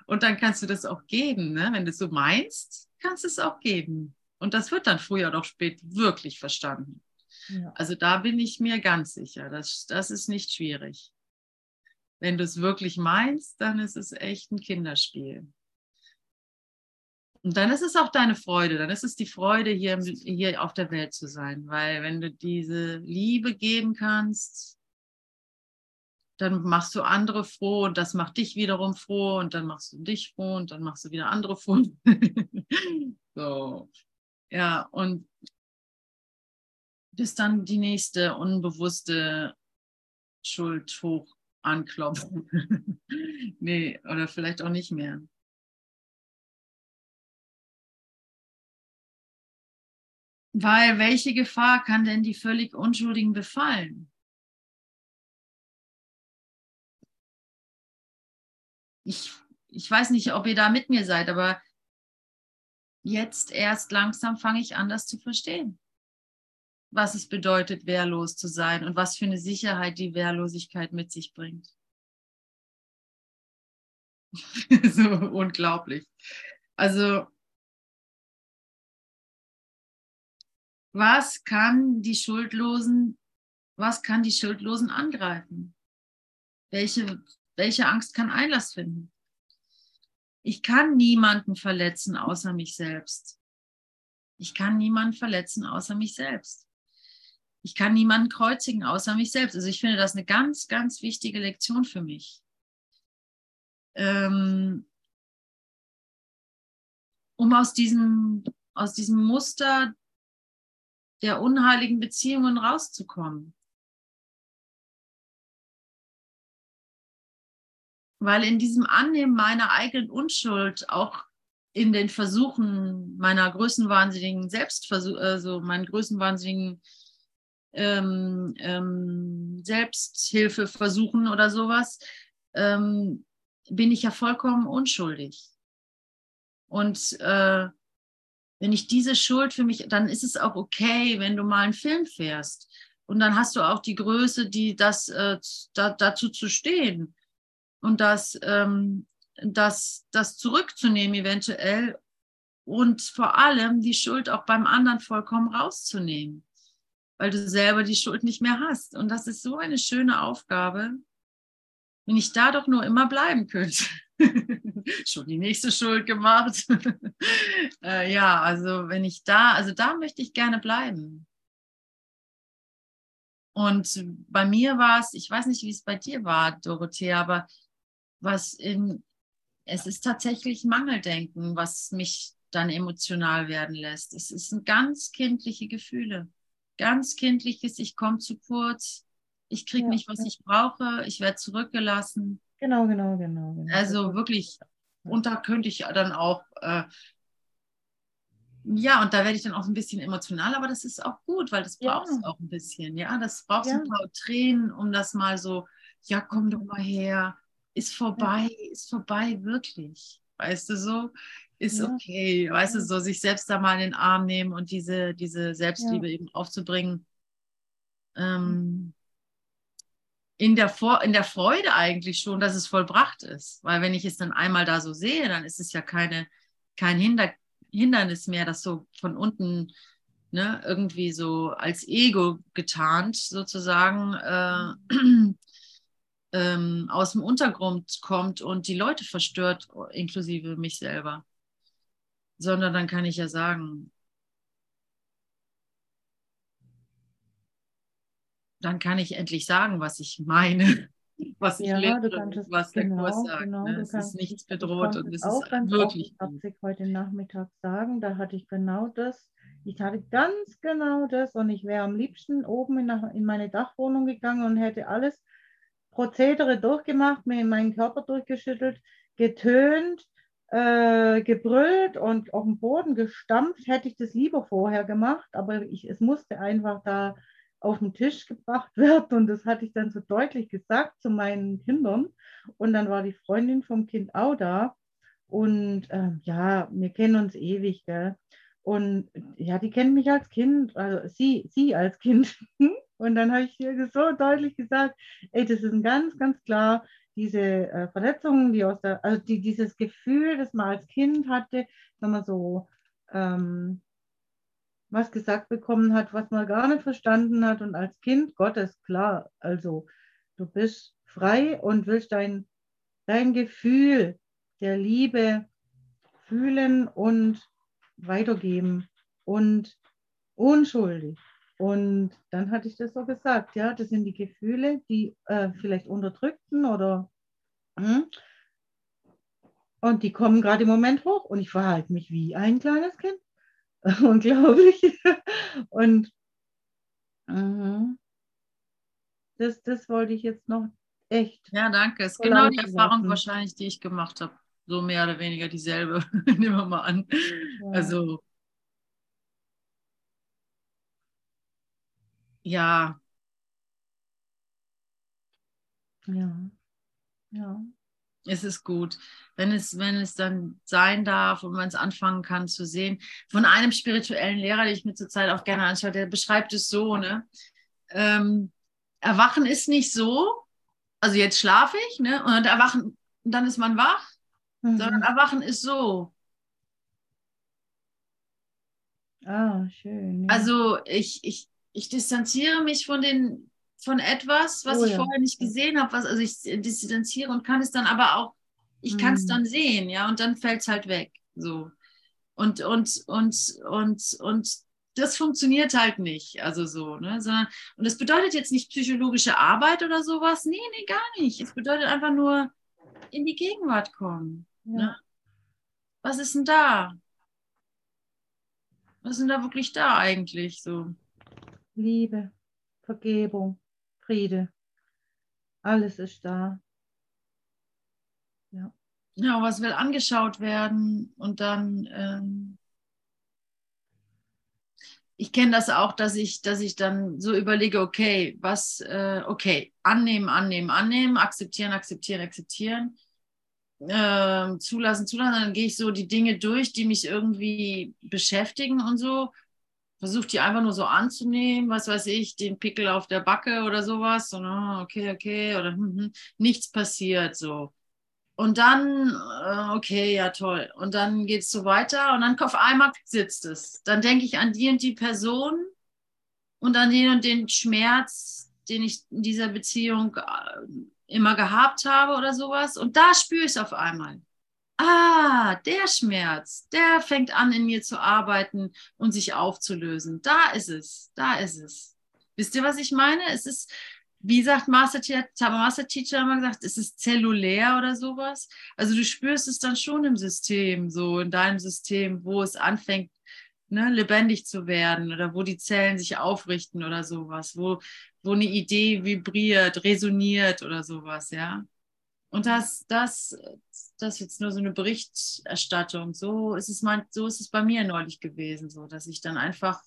Und dann kannst du das auch geben. Ne? Wenn du es so meinst, kannst du es auch geben. Und das wird dann früher oder spät wirklich verstanden. Ja. Also da bin ich mir ganz sicher, das, das ist nicht schwierig. Wenn du es wirklich meinst, dann ist es echt ein Kinderspiel. Und dann ist es auch deine Freude, dann ist es die Freude, hier, hier auf der Welt zu sein. Weil wenn du diese Liebe geben kannst, dann machst du andere froh und das macht dich wiederum froh und dann machst du dich froh und dann machst du wieder andere froh. so, ja, und bis dann die nächste unbewusste Schuld hoch anklopfen. nee, oder vielleicht auch nicht mehr. Weil welche Gefahr kann denn die völlig Unschuldigen befallen? Ich, ich weiß nicht, ob ihr da mit mir seid, aber jetzt erst langsam fange ich an, das zu verstehen. Was es bedeutet, wehrlos zu sein und was für eine Sicherheit die Wehrlosigkeit mit sich bringt. so unglaublich. Also was kann die Schuldlosen, was kann die Schuldlosen angreifen? Welche, welche Angst kann Einlass finden? Ich kann niemanden verletzen außer mich selbst. Ich kann niemanden verletzen außer mich selbst. Ich kann niemanden kreuzigen außer mich selbst. Also ich finde das eine ganz, ganz wichtige Lektion für mich. Ähm, um aus diesem, aus diesem Muster der unheiligen Beziehungen rauszukommen. Weil in diesem Annehmen meiner eigenen Unschuld auch in den Versuchen meiner größenwahnsinnigen Selbstversuch, also meinen größenwahnsinnigen ähm, ähm, Selbsthilfeversuchen oder sowas, ähm, bin ich ja vollkommen unschuldig. Und äh, wenn ich diese Schuld für mich, dann ist es auch okay, wenn du mal einen Film fährst. Und dann hast du auch die Größe, die das äh, da, dazu zu stehen und das, ähm, das, das zurückzunehmen eventuell und vor allem die Schuld auch beim anderen vollkommen rauszunehmen, weil du selber die Schuld nicht mehr hast. Und das ist so eine schöne Aufgabe, wenn ich da doch nur immer bleiben könnte. Schon die nächste Schuld gemacht. äh, ja, also wenn ich da, also da möchte ich gerne bleiben. Und bei mir war es, ich weiß nicht, wie es bei dir war, Dorothea, aber was in, es ist tatsächlich Mangeldenken, was mich dann emotional werden lässt. Es sind ganz kindliche Gefühle. Ganz kindliches, ich komme zu kurz, ich kriege ja, nicht, was ja. ich brauche, ich werde zurückgelassen. Genau, genau, genau, genau. Also wirklich, und da könnte ich dann auch, äh, ja, und da werde ich dann auch ein bisschen emotional, aber das ist auch gut, weil das braucht es ja. auch ein bisschen, ja. Das braucht ja. ein paar Tränen, um das mal so, ja, komm doch mal her, ist vorbei, ist vorbei, wirklich. Weißt du so? Ist okay, weißt du, so sich selbst da mal in den Arm nehmen und diese, diese Selbstliebe eben aufzubringen. Ähm, in der, Vor in der Freude eigentlich schon, dass es vollbracht ist. Weil wenn ich es dann einmal da so sehe, dann ist es ja keine, kein Hinder Hindernis mehr, das so von unten ne, irgendwie so als Ego getarnt sozusagen äh, ähm, aus dem Untergrund kommt und die Leute verstört, inklusive mich selber. Sondern dann kann ich ja sagen, dann kann ich endlich sagen, was ich meine, was ich ja, lehre, was der genau, Kurs sagt. Genau, ne? Es ist nichts bedroht und es ist wirklich gut. heute Nachmittag sagen, da hatte ich genau das. Ich hatte ganz genau das und ich wäre am liebsten oben in, in meine Dachwohnung gegangen und hätte alles Prozedere durchgemacht, mir in meinen Körper durchgeschüttelt, getönt, äh, gebrüllt und auf den Boden gestampft, hätte ich das lieber vorher gemacht, aber ich, es musste einfach da auf den Tisch gebracht wird. Und das hatte ich dann so deutlich gesagt zu meinen Kindern. Und dann war die Freundin vom Kind auch da. Und äh, ja, wir kennen uns ewig, gell? Und ja, die kennt mich als Kind, also sie, sie als Kind. Und dann habe ich ihr so deutlich gesagt, ey, das ist ganz, ganz klar, diese äh, Verletzungen, die aus der, also die, dieses Gefühl, das man als Kind hatte, wenn man so ähm, was gesagt bekommen hat, was man gar nicht verstanden hat. Und als Kind Gottes, klar, also du bist frei und willst dein, dein Gefühl der Liebe fühlen und weitergeben und unschuldig. Und dann hatte ich das so gesagt, ja, das sind die Gefühle, die äh, vielleicht unterdrückten oder hm, und die kommen gerade im Moment hoch und ich verhalte mich wie ein kleines Kind. unglaublich. Und uh, das, das wollte ich jetzt noch echt. Ja, danke. Es ist genau die Erfahrung lassen. wahrscheinlich, die ich gemacht habe. So mehr oder weniger dieselbe. Nehmen wir mal an. Ja. Also. Ja. Ja. Ja es ist gut, wenn es, wenn es dann sein darf und man es anfangen kann zu sehen. Von einem spirituellen Lehrer, den ich mir zurzeit auch gerne anschaue, der beschreibt es so, ne? Ähm, Erwachen ist nicht so, also jetzt schlafe ich, ne? Und erwachen, dann ist man wach, mhm. sondern Erwachen ist so. Ah, schön. Ja. Also ich, ich, ich distanziere mich von den von etwas, was oh, ich ja. vorher nicht gesehen habe, was also ich distanziere und kann es dann aber auch, ich mhm. kann es dann sehen, ja, und dann fällt es halt weg. So. Und, und, und, und, und das funktioniert halt nicht, also so, ne? Sondern, und das bedeutet jetzt nicht psychologische Arbeit oder sowas. Nee, nee, gar nicht. Es bedeutet einfach nur in die Gegenwart kommen. Ja. Ne? Was ist denn da? Was ist denn da wirklich da eigentlich? So. Liebe, Vergebung, Friede. Alles ist da. Ja. Ja, was will angeschaut werden und dann ähm, ich kenne das auch, dass ich, dass ich dann so überlege, okay, was, äh, okay, annehmen, annehmen, annehmen, akzeptieren, akzeptieren, akzeptieren, äh, zulassen, zulassen. Dann gehe ich so die Dinge durch, die mich irgendwie beschäftigen und so. Versuche die einfach nur so anzunehmen, was weiß ich, den Pickel auf der Backe oder sowas. Und, oh, okay, okay, oder hm, hm, nichts passiert so. Und dann, äh, okay, ja toll. Und dann geht es so weiter und dann auf einmal sitzt es. Dann denke ich an die und die Person und an den und den Schmerz, den ich in dieser Beziehung äh, immer gehabt habe oder sowas. Und da spüre ich es auf einmal. Ah, der Schmerz, der fängt an in mir zu arbeiten und sich aufzulösen. Da ist es, da ist es. Wisst ihr, was ich meine? Es ist, wie sagt Master Teacher, Master Teacher immer gesagt, ist es zellulär oder sowas? Also du spürst es dann schon im System, so in deinem System, wo es anfängt, ne, lebendig zu werden oder wo die Zellen sich aufrichten oder sowas, wo, wo eine Idee vibriert, resoniert oder sowas, ja. Und das, das, das jetzt nur so eine Berichterstattung. So ist es mein, so ist es bei mir neulich gewesen, so dass ich dann einfach,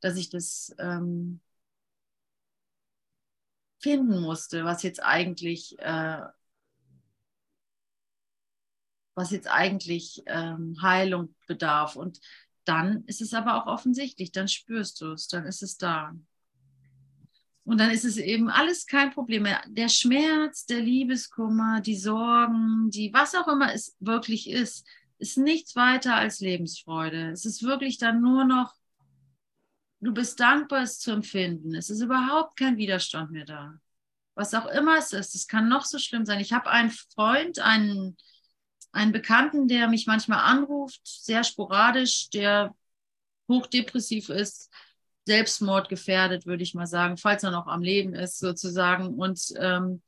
dass ich das ähm, finden musste, was jetzt eigentlich, äh, was jetzt eigentlich ähm, Heilung bedarf. Und dann ist es aber auch offensichtlich, dann spürst du es, dann ist es da. Und dann ist es eben alles kein Problem mehr. Der Schmerz, der Liebeskummer, die Sorgen, die was auch immer es wirklich ist, ist nichts weiter als Lebensfreude. Es ist wirklich dann nur noch Du bist dankbar, es zu empfinden. Es ist überhaupt kein Widerstand mehr da. Was auch immer es ist, es kann noch so schlimm sein. Ich habe einen Freund, einen, einen Bekannten, der mich manchmal anruft, sehr sporadisch, der hochdepressiv ist, selbstmordgefährdet, würde ich mal sagen, falls er noch am Leben ist, sozusagen. Und ähm,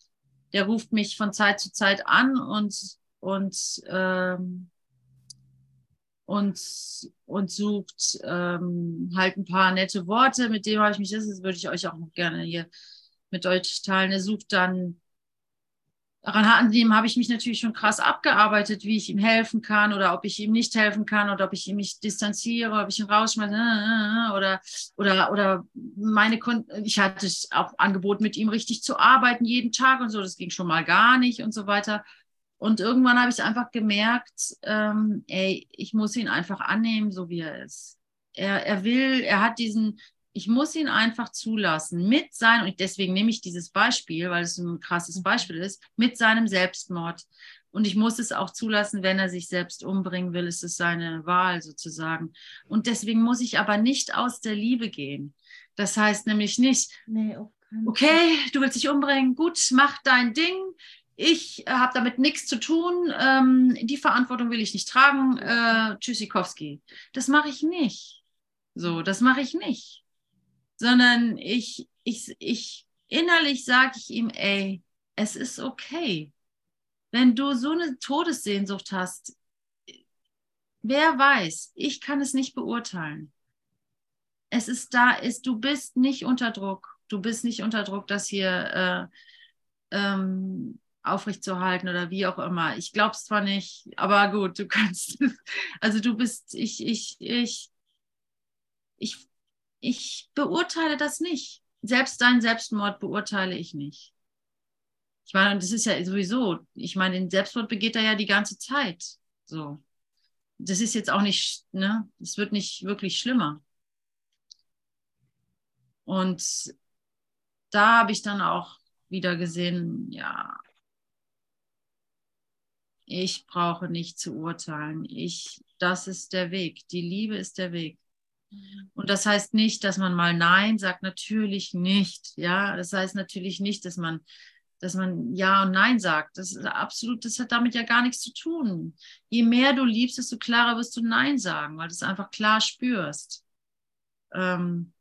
der ruft mich von Zeit zu Zeit an und, und ähm, und, und sucht ähm, halt ein paar nette Worte. Mit dem habe ich mich, das würde ich euch auch noch gerne hier mit euch teilen. Er sucht dann, daran an dem habe ich mich natürlich schon krass abgearbeitet, wie ich ihm helfen kann oder ob ich ihm nicht helfen kann oder ob ich ihn mich distanziere, ob ich ihn rausschmeiße äh, äh, äh, oder, oder, oder meine Kunden, ich hatte auch Angebot mit ihm richtig zu arbeiten jeden Tag und so, das ging schon mal gar nicht und so weiter. Und irgendwann habe ich einfach gemerkt, ähm, ey, ich muss ihn einfach annehmen, so wie er ist. Er, er will, er hat diesen, ich muss ihn einfach zulassen mit seinem, und deswegen nehme ich dieses Beispiel, weil es ein krasses mhm. Beispiel ist, mit seinem Selbstmord. Und ich muss es auch zulassen, wenn er sich selbst umbringen will, ist es seine Wahl sozusagen. Und deswegen muss ich aber nicht aus der Liebe gehen. Das heißt nämlich nicht, nee, okay, du willst dich umbringen, gut, mach dein Ding, ich äh, habe damit nichts zu tun, ähm, die Verantwortung will ich nicht tragen, äh, Tschüssikowski. Das mache ich nicht. So, das mache ich nicht. Sondern ich, ich, ich innerlich sage ich ihm, ey, es ist okay. Wenn du so eine Todessehnsucht hast, wer weiß, ich kann es nicht beurteilen. Es ist da, ist, du bist nicht unter Druck. Du bist nicht unter Druck, dass hier äh, ähm, aufrechtzuerhalten oder wie auch immer. Ich glaube es zwar nicht, aber gut, du kannst. Also du bist, ich, ich, ich, ich, ich beurteile das nicht. Selbst deinen Selbstmord beurteile ich nicht. Ich meine, das ist ja sowieso, ich meine, den Selbstmord begeht er ja die ganze Zeit. So. Das ist jetzt auch nicht, ne, es wird nicht wirklich schlimmer. Und da habe ich dann auch wieder gesehen, ja, ich brauche nicht zu urteilen. Ich, das ist der Weg. Die Liebe ist der Weg. Und das heißt nicht, dass man mal Nein sagt, natürlich nicht. Ja, das heißt natürlich nicht, dass man, dass man Ja und Nein sagt. Das ist absolut, das hat damit ja gar nichts zu tun. Je mehr du liebst, desto klarer wirst du Nein sagen, weil du es einfach klar spürst. Ähm,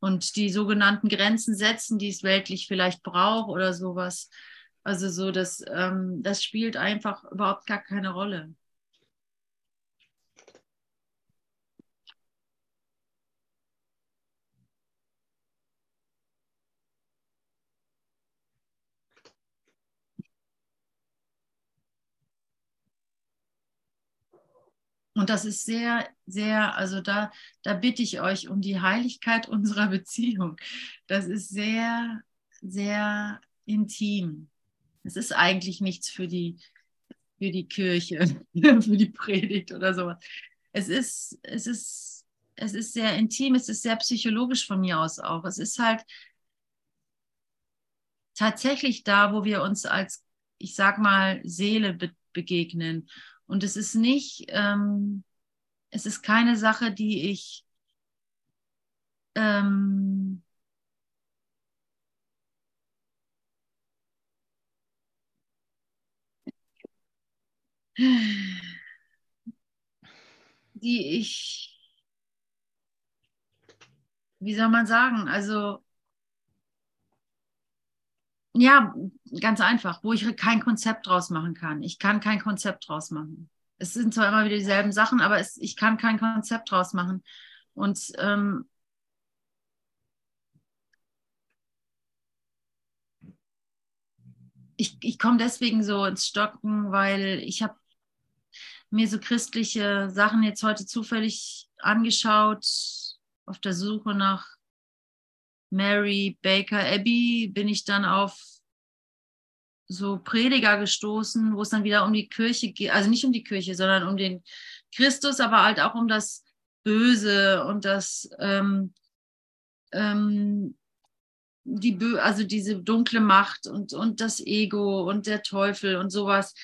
und die sogenannten Grenzen setzen, die es weltlich vielleicht braucht oder sowas. Also so, das, ähm, das spielt einfach überhaupt gar keine Rolle. Und das ist sehr, sehr, also da, da bitte ich euch um die Heiligkeit unserer Beziehung. Das ist sehr, sehr intim. Es ist eigentlich nichts für die, für die Kirche, für die Predigt oder sowas. Es ist, es ist, es ist sehr intim, es ist sehr psychologisch von mir aus auch. Es ist halt tatsächlich da, wo wir uns als, ich sag mal, Seele be begegnen. Und es ist nicht, ähm, es ist keine Sache, die ich ähm, die ich, wie soll man sagen, also ja, ganz einfach, wo ich kein Konzept draus machen kann. Ich kann kein Konzept draus machen. Es sind zwar immer wieder dieselben Sachen, aber es, ich kann kein Konzept draus machen. Und ähm, ich, ich komme deswegen so ins Stocken, weil ich habe mir so christliche Sachen jetzt heute zufällig angeschaut, auf der Suche nach Mary Baker Abbey bin ich dann auf so Prediger gestoßen, wo es dann wieder um die Kirche geht, also nicht um die Kirche, sondern um den Christus, aber halt auch um das Böse und das ähm, ähm, die Bö also diese dunkle Macht und, und das Ego und der Teufel und sowas.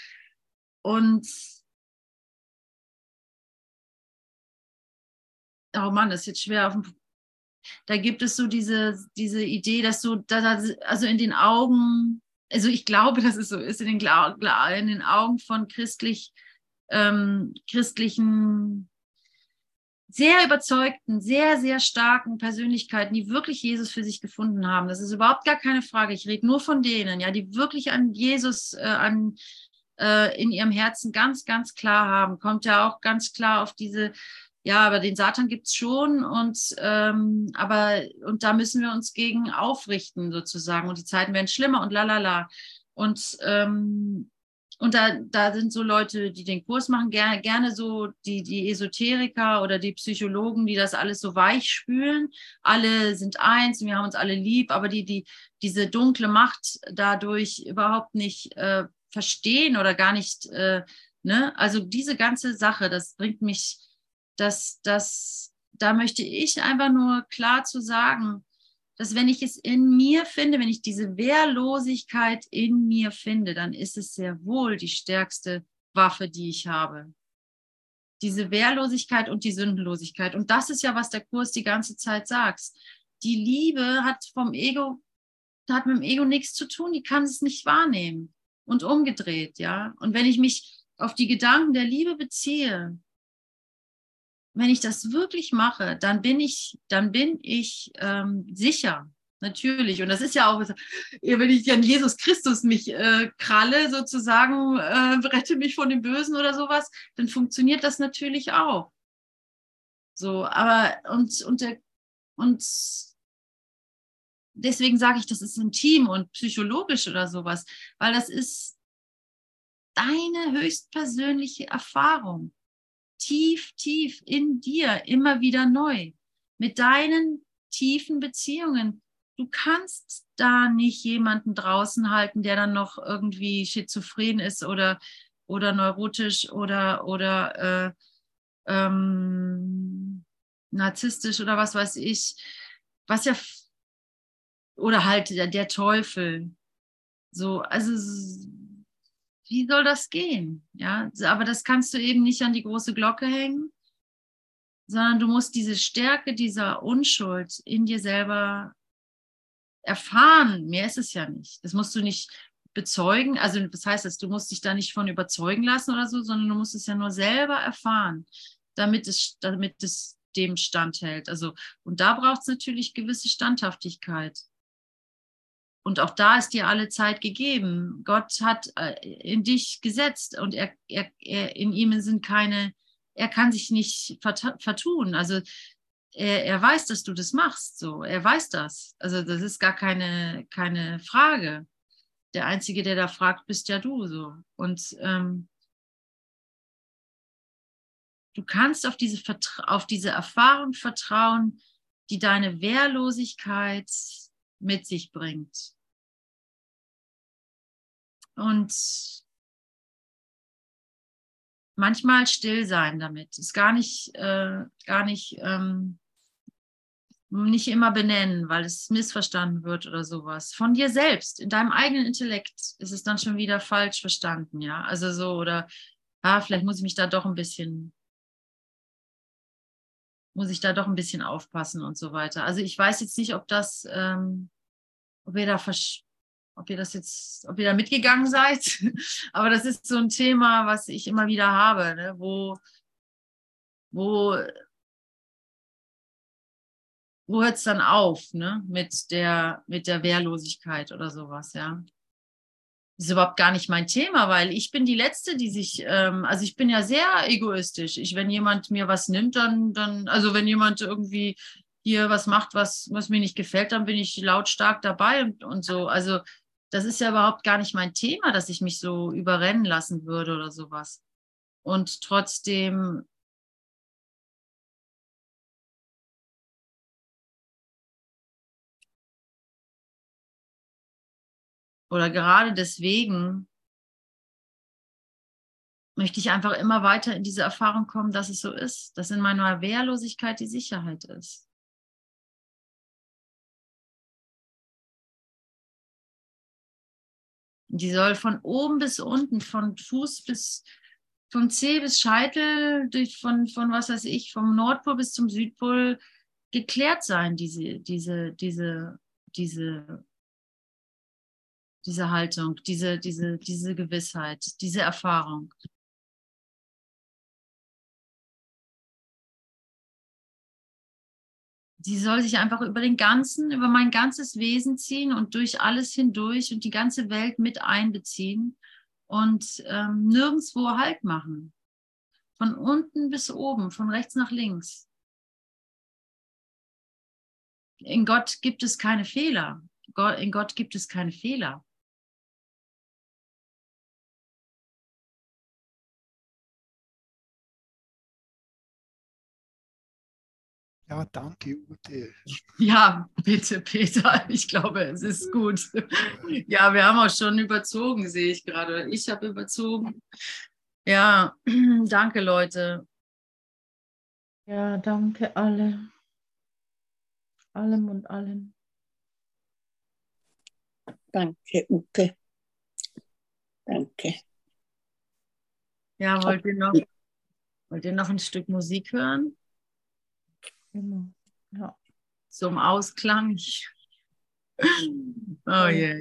Und oh Mann, das ist jetzt schwer auf dem da gibt es so diese, diese Idee, dass so, also in den Augen, also ich glaube, dass es so ist, in den, in den Augen von christlich, ähm, christlichen, sehr überzeugten, sehr, sehr starken Persönlichkeiten, die wirklich Jesus für sich gefunden haben. Das ist überhaupt gar keine Frage. Ich rede nur von denen, ja, die wirklich an Jesus, äh, an, äh, in ihrem Herzen ganz, ganz klar haben. Kommt ja auch ganz klar auf diese ja, aber den Satan gibt es schon und ähm, aber und da müssen wir uns gegen aufrichten sozusagen und die Zeiten werden schlimmer und lalala. Und ähm, und da, da sind so Leute, die den Kurs machen, gerne, gerne so die, die Esoteriker oder die Psychologen, die das alles so weich spülen. Alle sind eins und wir haben uns alle lieb, aber die, die diese dunkle Macht dadurch überhaupt nicht äh, verstehen oder gar nicht, äh, ne? Also diese ganze Sache, das bringt mich dass, dass da möchte ich einfach nur klar zu sagen, dass wenn ich es in mir finde, wenn ich diese Wehrlosigkeit in mir finde, dann ist es sehr wohl die stärkste Waffe, die ich habe. Diese Wehrlosigkeit und die Sündenlosigkeit. Und das ist ja, was der Kurs die ganze Zeit sagt. Die Liebe hat vom Ego, hat mit dem Ego nichts zu tun, die kann es nicht wahrnehmen. Und umgedreht, ja. Und wenn ich mich auf die Gedanken der Liebe beziehe, wenn ich das wirklich mache, dann bin ich, dann bin ich ähm, sicher, natürlich. Und das ist ja auch, wenn ich an Jesus Christus mich äh, kralle, sozusagen, äh, rette mich von dem Bösen oder sowas, dann funktioniert das natürlich auch. So, aber und, und, der, und deswegen sage ich, das ist intim und psychologisch oder sowas, weil das ist deine höchstpersönliche Erfahrung tief, tief in dir immer wieder neu. Mit deinen tiefen Beziehungen. Du kannst da nicht jemanden draußen halten, der dann noch irgendwie schizophren ist oder, oder neurotisch oder, oder äh, ähm, narzisstisch oder was weiß ich. Was ja, oder halt der, der Teufel. So, also wie soll das gehen? Ja, aber das kannst du eben nicht an die große Glocke hängen, sondern du musst diese Stärke dieser Unschuld in dir selber erfahren. Mehr ist es ja nicht. Das musst du nicht bezeugen. Also das heißt, dass du musst dich da nicht von überzeugen lassen oder so, sondern du musst es ja nur selber erfahren, damit es, damit es dem standhält. Also und da braucht es natürlich gewisse Standhaftigkeit. Und auch da ist dir alle Zeit gegeben. Gott hat äh, in dich gesetzt und er, er, er, in ihm sind keine, er kann sich nicht vertun. Also er, er weiß, dass du das machst. So, er weiß das. Also das ist gar keine, keine Frage. Der Einzige, der da fragt, bist ja du. So. Und ähm, du kannst auf diese, auf diese Erfahrung vertrauen, die deine Wehrlosigkeit mit sich bringt. Und manchmal still sein damit, ist gar nicht, äh, gar nicht, ähm, nicht immer benennen, weil es missverstanden wird oder sowas. Von dir selbst, in deinem eigenen Intellekt ist es dann schon wieder falsch verstanden, ja. Also so, oder ah, vielleicht muss ich mich da doch ein bisschen muss ich da doch ein bisschen aufpassen und so weiter. Also ich weiß jetzt nicht, ob das, ähm, ob ihr da ob ihr das jetzt, ob ihr da mitgegangen seid, aber das ist so ein Thema, was ich immer wieder habe, ne? wo, wo, wo hört es dann auf, ne? Mit der, mit der Wehrlosigkeit oder sowas, ja ist überhaupt gar nicht mein Thema, weil ich bin die Letzte, die sich, ähm, also ich bin ja sehr egoistisch. Ich, wenn jemand mir was nimmt, dann, dann, also wenn jemand irgendwie hier was macht, was, was mir nicht gefällt, dann bin ich lautstark dabei und, und so. Also das ist ja überhaupt gar nicht mein Thema, dass ich mich so überrennen lassen würde oder sowas. Und trotzdem oder gerade deswegen möchte ich einfach immer weiter in diese Erfahrung kommen, dass es so ist, dass in meiner Wehrlosigkeit die Sicherheit ist. Die soll von oben bis unten, von Fuß bis, vom Zeh bis Scheitel, durch von, von was weiß ich, vom Nordpol bis zum Südpol geklärt sein, diese, diese, diese, diese diese Haltung, diese, diese, diese Gewissheit, diese Erfahrung. Sie soll sich einfach über den ganzen, über mein ganzes Wesen ziehen und durch alles hindurch und die ganze Welt mit einbeziehen und ähm, nirgendwo Halt machen. Von unten bis oben, von rechts nach links. In Gott gibt es keine Fehler. In Gott gibt es keine Fehler. Ja, danke, Ute. Ja, bitte, Peter. Ich glaube, es ist gut. Ja, wir haben auch schon überzogen, sehe ich gerade. Ich habe überzogen. Ja, danke, Leute. Ja, danke alle. Allem und allen. Danke, Ute. Danke. Ja, wollt ihr noch, wollt ihr noch ein Stück Musik hören? Genau. Ja. Zum Ausklang. Oh je. Yeah.